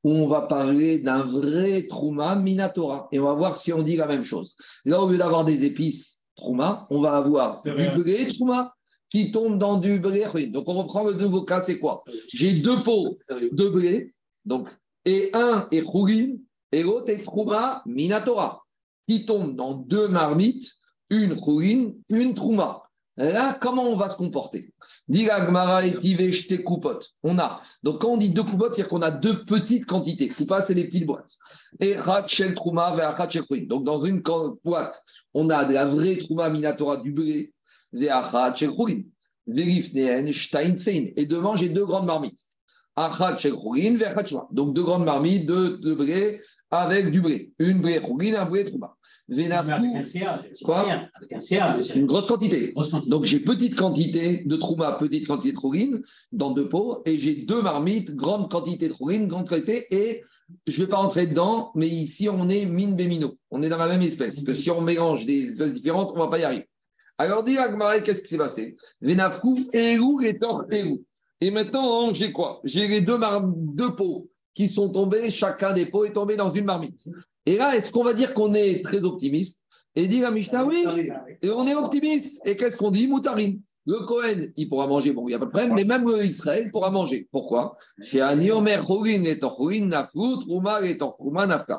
où on va parler d'un vrai Trouma Minatora. Et on va voir si on dit la même chose. Là, au lieu d'avoir des épices Trouma, on va avoir du blé Trouma qui tombe dans du blé. Donc, on reprend le nouveau cas, c'est quoi? J'ai deux pots de blé, donc, et un est Chougin, et l'autre est Trouma Minatora, qui tombe dans deux marmites, une Chougin, une Trouma. Là, comment on va se comporter? On a. Donc, quand on dit deux coupotes, c'est-à-dire qu'on a deux petites quantités. Coupa, c'est les petites boîtes. Et Donc, dans une boîte, on a de la vraie Trouma Minatora du blé. Et devant, j'ai deux grandes marmites. Donc deux grandes marmites, deux, deux brés avec du bré. Une bré un bré trouma. C'est Quoi. Avec un CA, monsieur. Une grosse quantité. Grosse quantité. Donc j'ai petite quantité de trouma, petite quantité de chourine dans deux pots, et j'ai deux marmites, grande quantité de chourine, grande quantité, et je ne vais pas rentrer dedans, mais ici on est mine bémino, on est dans la même espèce. Parce que si on mélange des espèces différentes, on ne va pas y arriver. Alors dis Agmaré, qu'est-ce qui s'est passé? Venafkou, Érou et Tor Érou. Et maintenant, j'ai quoi? J'ai les deux, mar- deux pots qui sont tombés, chacun des pots est tombé dans une marmite. Et là, est-ce qu'on va dire qu'on est très optimiste Et dit la Mishnah, oui, et on est optimiste. Et qu'est-ce qu'on dit Moutarine? Le Cohen, il pourra manger, bon, il n'y a pas de problème, mais même le Israël pourra manger. Pourquoi? Chez et et Nafka.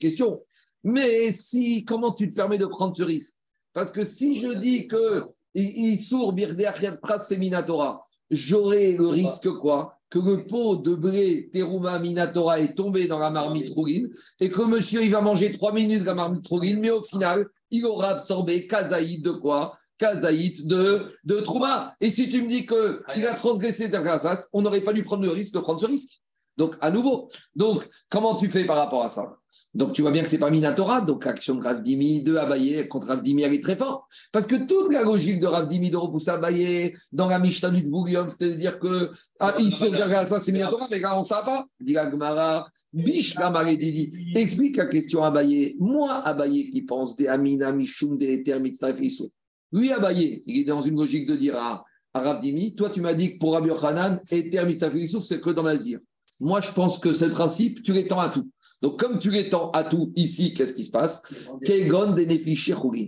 Question. Mais si, comment tu te permets de prendre ce risque? Parce que si je dis que Issour, Achiat, Pras, c'est Minatora, j'aurai le risque quoi Que le pot de blé Teruma Minatora est tombé dans la marmite rougine et que monsieur il va manger trois minutes de la marmite rougine, mais au final, il aura absorbé Kazaïd de quoi? Kazaïd de, de Trouma. Et si tu me dis qu'il a transgressé ta grâce, on n'aurait pas dû prendre le risque de prendre ce risque. Donc, à nouveau. Donc, comment tu fais par rapport à ça? Donc, tu vois bien que ce n'est pas Minatora. Donc, action de Rav Dimi de Abaye contre Rav Dimi, elle est très forte. Parce que toute la logique de Rav Dimi de repousser Abaye dans la Mishnah du Bouillon, c'est-à-dire que ah, il se regarde ça, c'est Minatora, mais là, on ne sait pas. Dit la Gemara, Bish Gamare Didi. Explique la question à Abaye. Moi, Abaye qui pense des Amina, Mishum, des Termit, Safisou. Lui, Abaye, il est dans une logique de dire à, à Rav Dimi, toi, tu m'as dit que pour Rabbi Hanan, et Termit, Safisou, c'est que dans l'Azir. Moi, je pense que c'est le principe, tu l'étends à tout. Donc, comme tu l'étends à tout ici, qu'est-ce qui se passe Kegon.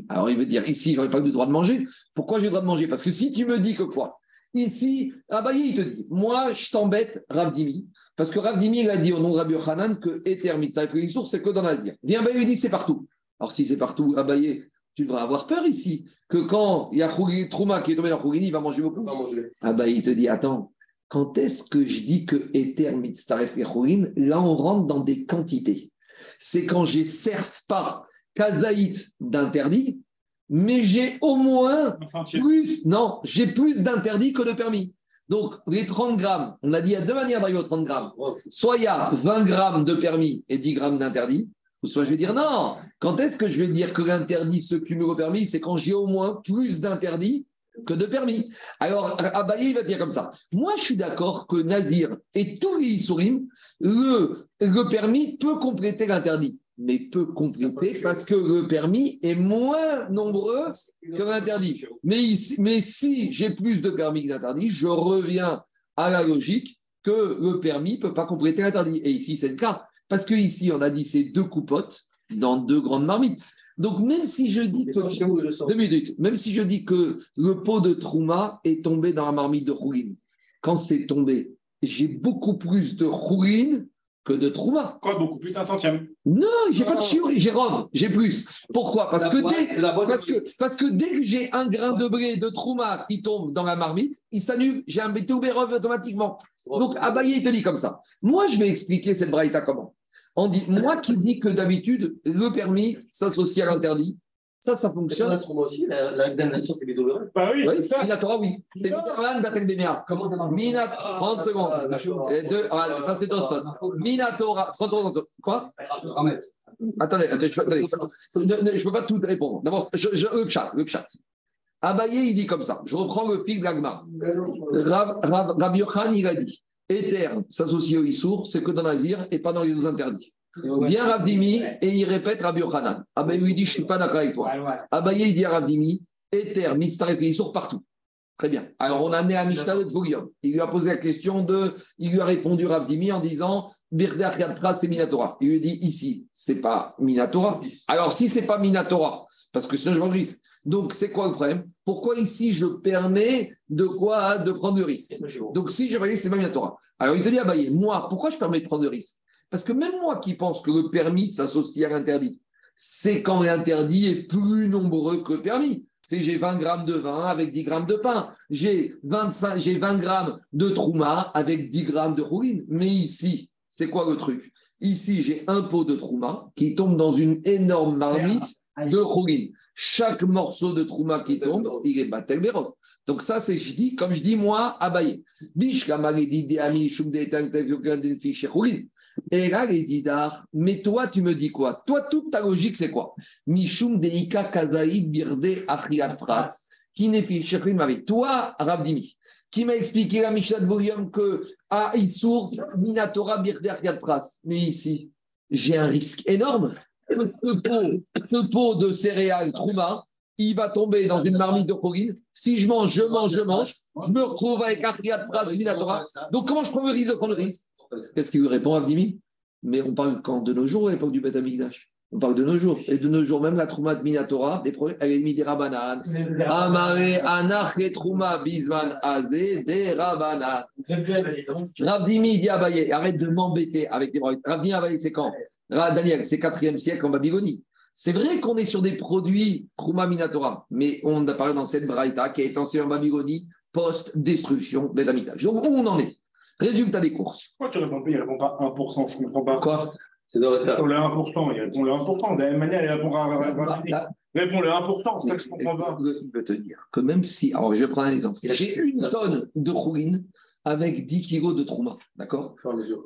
Alors, il veut dire ici, j'aurais pas le droit de manger. Pourquoi j'ai le droit de manger? Parce que si tu me dis que quoi? Ici, Abaye, il te dit Moi, je t'embête, Ravdimi, parce que Ravdimi, il a dit au nom de Rabbi Hanan que Ether Mitzvah et c'est que dans l'Azir. Viens, Abaye, il dit C'est partout. Alors, si c'est partout, Abaye, tu devrais avoir peur ici, que quand il y a Trouma qui est tombé dans Chougin, il va manger beaucoup. Pas manger. Abaye, il te dit Attends, quand est-ce que je dis que Ether Mitztaref Echorin, là on rentre dans des quantités? C'est quand j'ai certes pas kazaït d'interdit, mais j'ai au moins plus, non, j'ai plus d'interdits que de permis. Donc les 30 grammes, on a dit il y a deux manières d'arriver aux 30 grammes. Soit il y a 20 grammes de permis et 10 grammes d'interdit, ou soit je vais dire non, quand est-ce que je vais dire que l'interdit se cumule au permis C'est quand j'ai au moins plus d'interdits que de permis. Alors, Abaye, va dire comme ça. Moi, je suis d'accord que Nazir et tous les Issourim, le, permis peut compléter l'interdit, mais peut compléter parce que le permis est moins nombreux que l'interdit. Mais, mais si j'ai plus de permis que d'interdit, je reviens à la logique que le permis ne peut pas compléter l'interdit. Et ici, c'est le cas. Parce que ici, on a dit c'est deux coupottes dans deux grandes marmites. Donc, même si je dis que. Deux minutes. Même si je dis que le pot de Trouma est tombé dans la marmite de Rouline, quand c'est tombé, j'ai beaucoup plus de Rouline que de Trouma. Quoi, beaucoup plus un centième? Non, j'ai pas de chiot, j'ai Rome, j'ai plus. Pourquoi? Parce La que, boîte- dès, la boîte- parce, que, parce que dès que j'ai un grain de blé de Trouma qui tombe dans la marmite, il s'annule, j'ai un BTOB Rove automatiquement. Donc Abaye, il te dit comme ça. Moi, je vais expliquer cette braïta comment. On dit, moi qui dis que d'habitude, le permis s'associe à l'interdit, ça, ça fonctionne. la aussi, la, la damnation, c'est Bah oui, Oui, c'est ça. Minatora, oui. C'est. Comment ça marche? Mina, 30 secondes. Ah, d'accord. Et deux- ah, ça, c'est. Minatora, 30 secondes. Quoi? Attendez, attendez, je ne peux, je peux pas tout répondre. D'abord, je, je- le chat, le chat. Abaye, il dit comme ça. Je reprends le fil de l'Agmar. Rav, Yochan, il a dit Éther s'associe au Issour, c'est que dans l'Azir et pas dans les deux interdits. Vient Rav Dimi et il répète Rabbi Yochanan. Abaye lui dit Je ne suis pas d'accord avec toi. Abaye, il dit à Rav Dimi Éther, Mitzaref et Issour partout. Très bien. Alors, on a amené à Mishnah de. Il lui a posé la question de. Il lui a répondu Rav Dimi en disant Birder Yadra, c'est Minatora. Il lui dit Ici, c'est pas Minatora. Alors, si c'est pas Minatora, parce que c'est un risque. Donc, c'est quoi le problème? Pourquoi ici, je permets de quoi? De prendre le risque. Donc, si je valide, c'est pas Minatora. Alors, il te dit Abaye, moi, pourquoi je permets de prendre le risque? Parce que même moi qui pense que le permis s'associe à l'interdit, c'est quand l'interdit est plus nombreux que le permis. C'est j'ai 20 grammes de vin avec 10 grammes de pain. J'ai 25, j'ai 20 grammes de trouma avec 10 grammes de rouline. Mais ici, c'est quoi le truc? Ici, j'ai un pot de trouma qui tombe dans une énorme marmite de chougin. Chaque morceau de trouma qui tombe, il est batel berov. Donc ça, c'est je dis, comme je dis moi, abayé. Et là, il dit, mais toi, tu me dis quoi? Toi, toute ta logique, c'est quoi? Mishum deika kazai birde achriat pras, qui n'est Toi, Rabdimi, qui m'a expliqué la Mishnah de que à Issour, Minatora birde achriat pras. Mais ici, j'ai un risque énorme. Ce pot, ce de céréales Trouma, il va tomber dans une marmite de choline. Si je mange, je mange, je mange, je me retrouve avec Achriat Pras Minatora. Donc, comment je prends le risque de prendre le risque Qu'est-ce qu'il lui répond, Abdimi Mais on parle quand de nos jours, à l'époque du Beth. On parle de nos jours. Et de nos jours, même la Trouma de Minatora, elle est mise des Rabanan. Amare Anach et Trouma Bisman Azé des Rabanan. Rabdimi dit Abaye, arrête de m'embêter avec des Rabdimi Abaye, c'est quand? Daniel, c'est 4e siècle en Babylonie. C'est vrai qu'on est sur des produits Trouma Minatora, mais on a parlé dans cette Braïta qui est enseignée en Babylonie post-destruction Bédamita. Donc, où on en est? Résultat des courses. Pourquoi tu réponds pas Il ne répond pas 1%, je ne comprends pas. Quoi? C'est dans le 1%, il répond le 1%. De la même manière, il répond à Réponds le 1%, c'est ça que je ne comprends pas. Il veut te dire que même si. Alors, je vais prendre un exemple. J'ai une tonne de rouine avec 10 kilos de trouma, d'accord?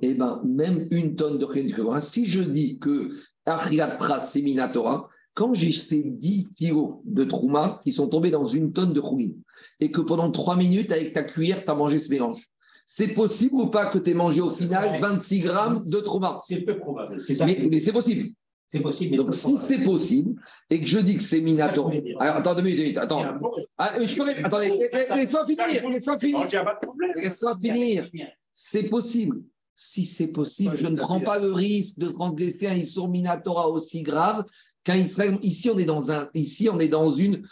Eh bien, même une tonne de rouine, si je dis que Ariat Pras, c'est Minatora, quand j'ai ces 10 kilos de trouma qui sont tombés dans une tonne de rouine, et que pendant 3 minutes, avec ta cuillère, tu as mangé ce mélange, c'est possible ou pas que tu aies mangé au final 26 grammes de trauma C'est peu probable. Mais, c'est possible. C'est possible. Donc, si c'est possible et que je dis que c'est Minato. Alors, attends deux minutes, attends. Ah, je peux... Attendez, laisse-moi finir. Laisse-moi finir. Laisse-moi finir. C'est possible. Si c'est possible, je ne prends pas le risque de transgresser un Issour Minatora aussi grave qu'un Israël. Ici, on est dans un, ici, on est dans une,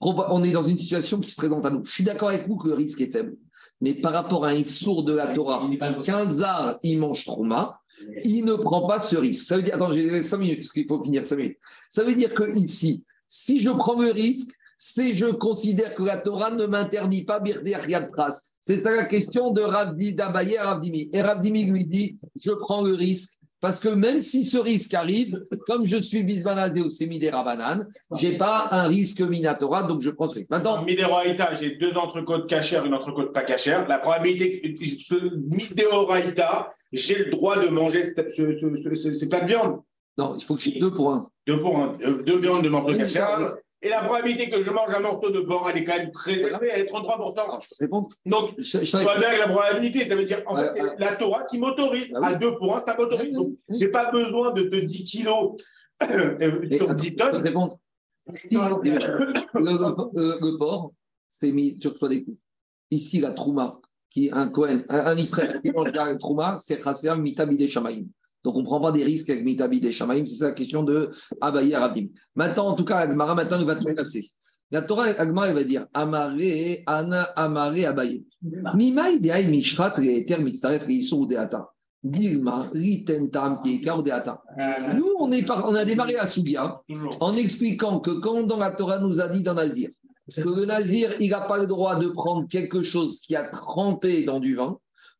on est dans une situation qui se présente à nous. Je suis d'accord avec vous que le risque est faible. Mais par rapport à un sourd de la Torah, qu'un zar, il mange trauma, il ne prend pas ce risque. Ça veut dire, attends, j'ai 5 minutes, parce qu'il faut finir 5 minutes. Ça veut dire que ici, si je prends le risque, c'est je considère que la Torah ne m'interdit pas Birder Yad Pras. C'est ça la question de Ravdi d'Abaye Ravdimi. Et Ravdimi lui dit, je prends le risque parce que même si ce risque arrive, comme je suis bisbanazé ou Midera Banane, je n'ai pas un risque Minatora, donc je prends ce risque. Maintenant. Midera j'ai deux entrecôtes cachères, une entrecôte pas cachère. La probabilité que ce Midera j'ai le droit de manger ces plats de viande. Non, il faut que j'ai deux pour un. Deux pour un. Euh, deux viandes de l'entrecôte cachère. Et la probabilité que je mange un morceau de porc, elle est quand même très élevée, elle est 33%. je réponds. Donc, je, je vois bien que la probabilité, ça veut dire, en fait, c'est la Torah qui m'autorise. Ah à 2 pour 1, ça m'autorise. Donc, je n'ai pas besoin de, 10 kilos euh, sur 10 tonnes. Répondre. Si le, porc, c'est mis, tu reçois des coups. Ici, la trouma, qui un Cohen, un, Israël qui mange la trouma, c'est Chasser Mitabide Shamaim. Donc, on ne prend pas des risques avec Mitabi et Shamaim. C'est ça la question de Abaye Rabdim. Maintenant, en tout cas, Agmara, maintenant, il va tout casser. La Torah, Agmara, il va dire Amare, Ana, Amare, Abaye. Mimai de Mishrat, Reeter, Mitzaref, Deata. Dilma, Ritentam, Kiekar, Deata. Nous, on, est on a démarré la Sougia en expliquant que quand dans la Torah nous a dit dans Nazir, que le Nazir, il n'a pas le droit de prendre quelque chose qui a trempé dans du vin,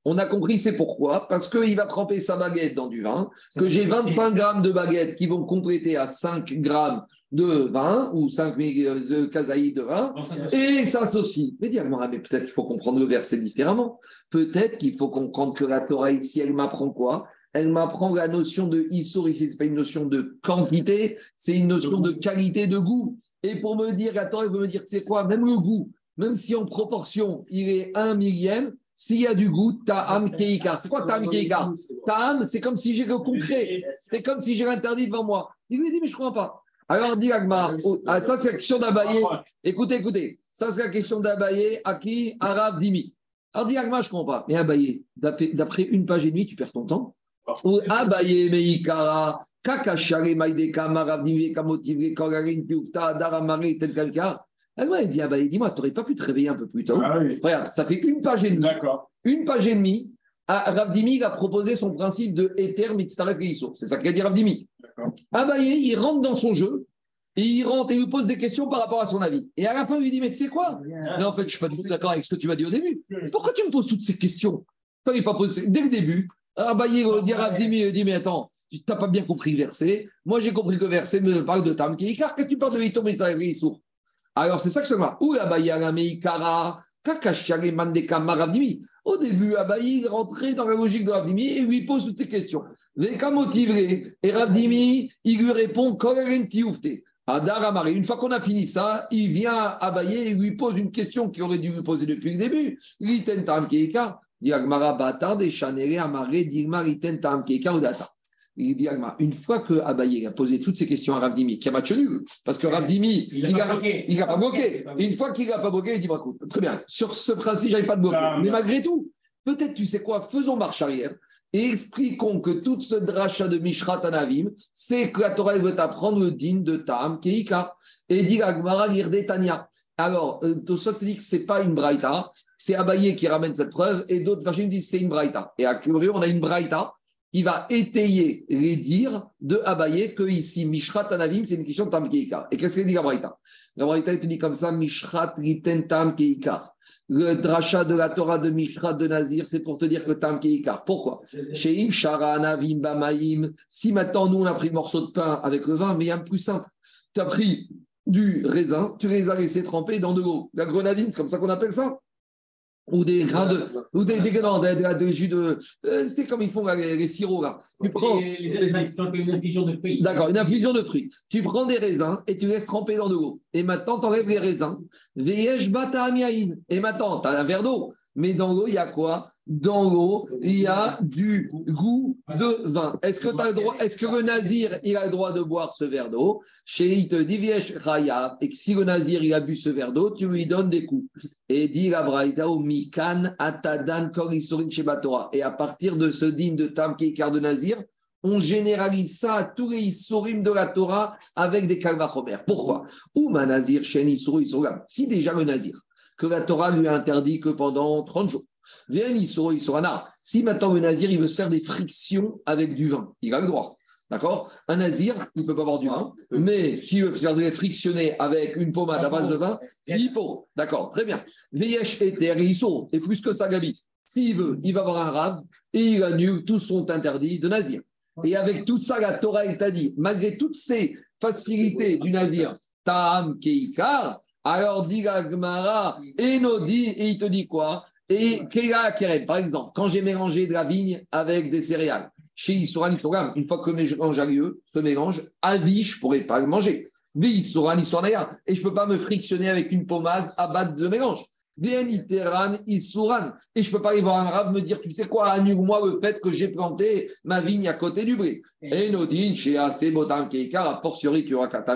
on a compris c'est pourquoi. Parce qu'il va tremper sa baguette dans du vin, que j'ai 25 grammes de baguette qui vont compléter à 5 grammes de vin ou 5 de kazaï de vin. Et s'associe. Mais dis mais peut-être qu'il faut comprendre le verset différemment. Peut-être qu'il faut comprendre que la Torah ici, elle m'apprend quoi? Elle m'apprend la notion de issour ici, ce pas une notion de quantité, c'est une notion de qualité de goût. Et pour me dire, la Torah veut me dire, c'est quoi? Même le goût, même si en proportion, il est un millième, s'il y a du goût, ta'am keika. C'est quoi ta'am keika Ta'am, c'est comme si j'ai le concret. C'est comme si j'ai l'interdit devant moi. Il lui dit, mais je ne crois pas. Alors, dit Agmar, oh, ah, ça c'est la question d'Abaye. Écoutez, écoutez. Ça c'est la question d'Abaye à qui? Arabe Dimi. Alors, dit Agmar, je ne comprends pas. Mais Abaye, d'après une page et demie, tu perds ton temps. Ou Abaye Meikara, Kakashare Maïdeka, Marav Dimi, Kamotivre, Korarin, Piufta, Daramare, tel quelqu'un. Elle dit, ah bah, dis-moi, tu n'aurais pas pu te réveiller un peu plus tôt ah Regarde, ça fait une page et demie. D'accord. Une page et demie. Ah, Ravdimi a proposé son principe de Ether Mitzaref C'est ça qu'a dit Ravdimi. Ah bah, il rentre dans son jeu et il rentre et lui pose des questions par rapport à son avis. Et à la fin, il lui dit, mais tu sais quoi? Mais en fait, je ne suis pas du tout d'accord avec ce que tu m'as dit au début. Pourquoi tu me poses toutes ces questions? Pas posé... Dès le début, Abaye dit Rabdimi, il dit Mais attends, tu n'as pas bien compris le verset. Moi, j'ai compris que le verset me parle de Tam. Qu'est-ce que tu parles de Vitom et sourd Alors, c'est ça que je te vois. Où Abaye Meikara au début, Abaye est rentré dans la logique de Ravdimi et lui pose toutes ces questions. Veka motivé. Et Ravdimi, il lui répond Adar Une fois qu'on a fini ça, il vient à et lui pose une question qu'il aurait dû lui poser depuis le début. L'iten tam keika, diagmara batar amare keika. Il dit une fois que Abaye a posé toutes ces questions à Ravdimi, qui a match nul, parce que Ravdimi, il n'a pas, bloqué. Une fois qu'il n'a pas bloqué, il dit bah, écoute, très bien, sur ce principe, j'avais pas de bloquer. Mais malgré tout, peut-être, tu sais quoi, faisons marche arrière et expliquons que tout ce dracha de Mishrat Anavim, c'est que la Torah veut apprendre le din de Tam, Keika, et dit Agmara Tanya. Alors, euh, Tosot dit que ce n'est pas une braïta, c'est Abaye qui ramène cette preuve, et d'autres versions disent que c'est une braïta. Et à Curie, on a une braïta qui va étayer les dires de Abaye que ici, Mishrat Anavim, c'est une question de Tam Keika. Et qu'est-ce qu'il dit la braïta La braïta, il te dit comme ça, Mishrat Riten Tam Keika. Le drachat de la Torah de Mishra de Nazir, c'est pour te dire que Tam Keikar. Pourquoi? Si maintenant nous on a pris le morceau de pain avec le vin, mais il y a un plus simple. Tu as pris du raisin, tu les as laissés tremper dans de l'eau. La grenadine, c'est comme ça qu'on appelle ça ou des grains de, ou des, des, de, jus de, euh, c'est comme ils font les, sirops là. Tu prends les, une infusion de fruits. D'accord, une infusion de fruits. Tu prends des raisins et tu laisses tremper dans de l'eau. Et maintenant, tu enlèves les raisins. Et maintenant, tu as un verre d'eau. Mais dans l'eau, il y a quoi? Dans l'eau, il y a du goût de vin. Est-ce que, le nazir a le droit de boire ce verre d'eau? Chez te dit et que si le nazir a bu ce verre d'eau, tu lui donnes des coups. Et dit la atadan Et à partir de ce digne de Tam car de nazir, on généralise ça à tous les isurim de la Torah avec des kalvachomer. Pourquoi? Ou nazir shen Si déjà le nazir, que la Torah lui interdit que pendant 30 jours, si maintenant le nazir, il veut se faire des frictions avec du vin, il a le droit. D'accord? Un nazir, il ne peut pas avoir du vin, mais s'il veut se faire des frictionner avec une pommade à base de vin, il peut. D'accord, très bien. Veyesh et et plus que ça, Gabi. S'il veut, il va avoir un rab et il annule, tous sont interdits de nazir. Et avec tout ça, la Torah, elle t'a dit, malgré toutes ces facilités du nazir, Ta'am Keikar, alors dit Gmara, et et il te dit quoi? Et par exemple, quand j'ai mélangé de la vigne avec des céréales, chez Isuran une fois que le mélange a lieu, ce mélange, à vie, je ne pourrais pas le manger. Mais Isuran et je ne peux pas me frictionner avec une pommade à base de mélange. Et je ne peux pas aller voir un arabe me dire, tu sais quoi, annule-moi le fait que j'ai planté ma vigne à côté du blé. Et Nodin, chez Assez Botam Keikar, a fortiori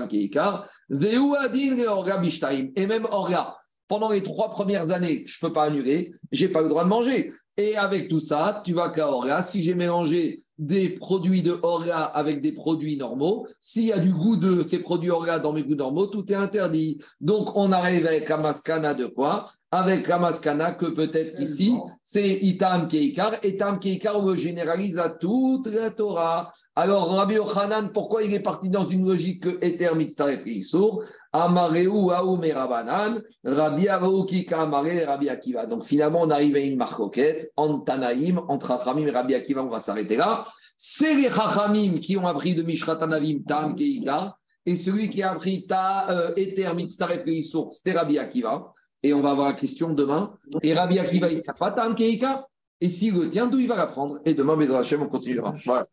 Keikar, et même Orga pendant les trois premières années, je ne peux pas annuler, je n'ai pas le droit de manger. Et avec tout ça, tu vas qu'à Orga, si j'ai mélangé des produits de Orga avec des produits normaux, s'il y a du goût de ces produits Orga dans mes goûts normaux, tout est interdit. Donc on arrive avec un mascana de quoi? Avec Ramaskana que peut-être ici, c'est Itam Keikar. Et Itam Keikar, on le généralise à toute la Torah. Alors, Rabbi Yochanan, pourquoi il est parti dans une logique que Eter Mitzaref Isur Amareu Aoum Rabanan, Rabbi Kika Amare Rabbi Akiva. Donc, finalement, on arrive à une marcoquette entre Tanaïm, entre Chachamim et Rabbi Akiva. On va s'arrêter là. C'est les Chachamim qui ont appris de Mishratanavim Tam Keikar. Et celui qui a appris Ta euh, Eter Mitzaref Isur, c'était Rabbi Akiva et on va avoir la question demain. Et Rabbi Akiva, il n'a pas Tam Keika. Et s'il le tient, d'où il va l'apprendre Et demain, Bézra Hachem, on continuera. Voilà.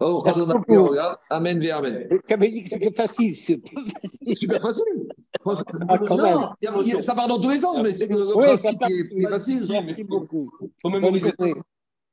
Oh, amen, ve amen. Tu avais dit que c'était facile. C'est super facile. Ah, quand même. Ça part dans tous les sens, mais c'est le oui, principe qui est facile. Merci beaucoup. Faut mémoriser.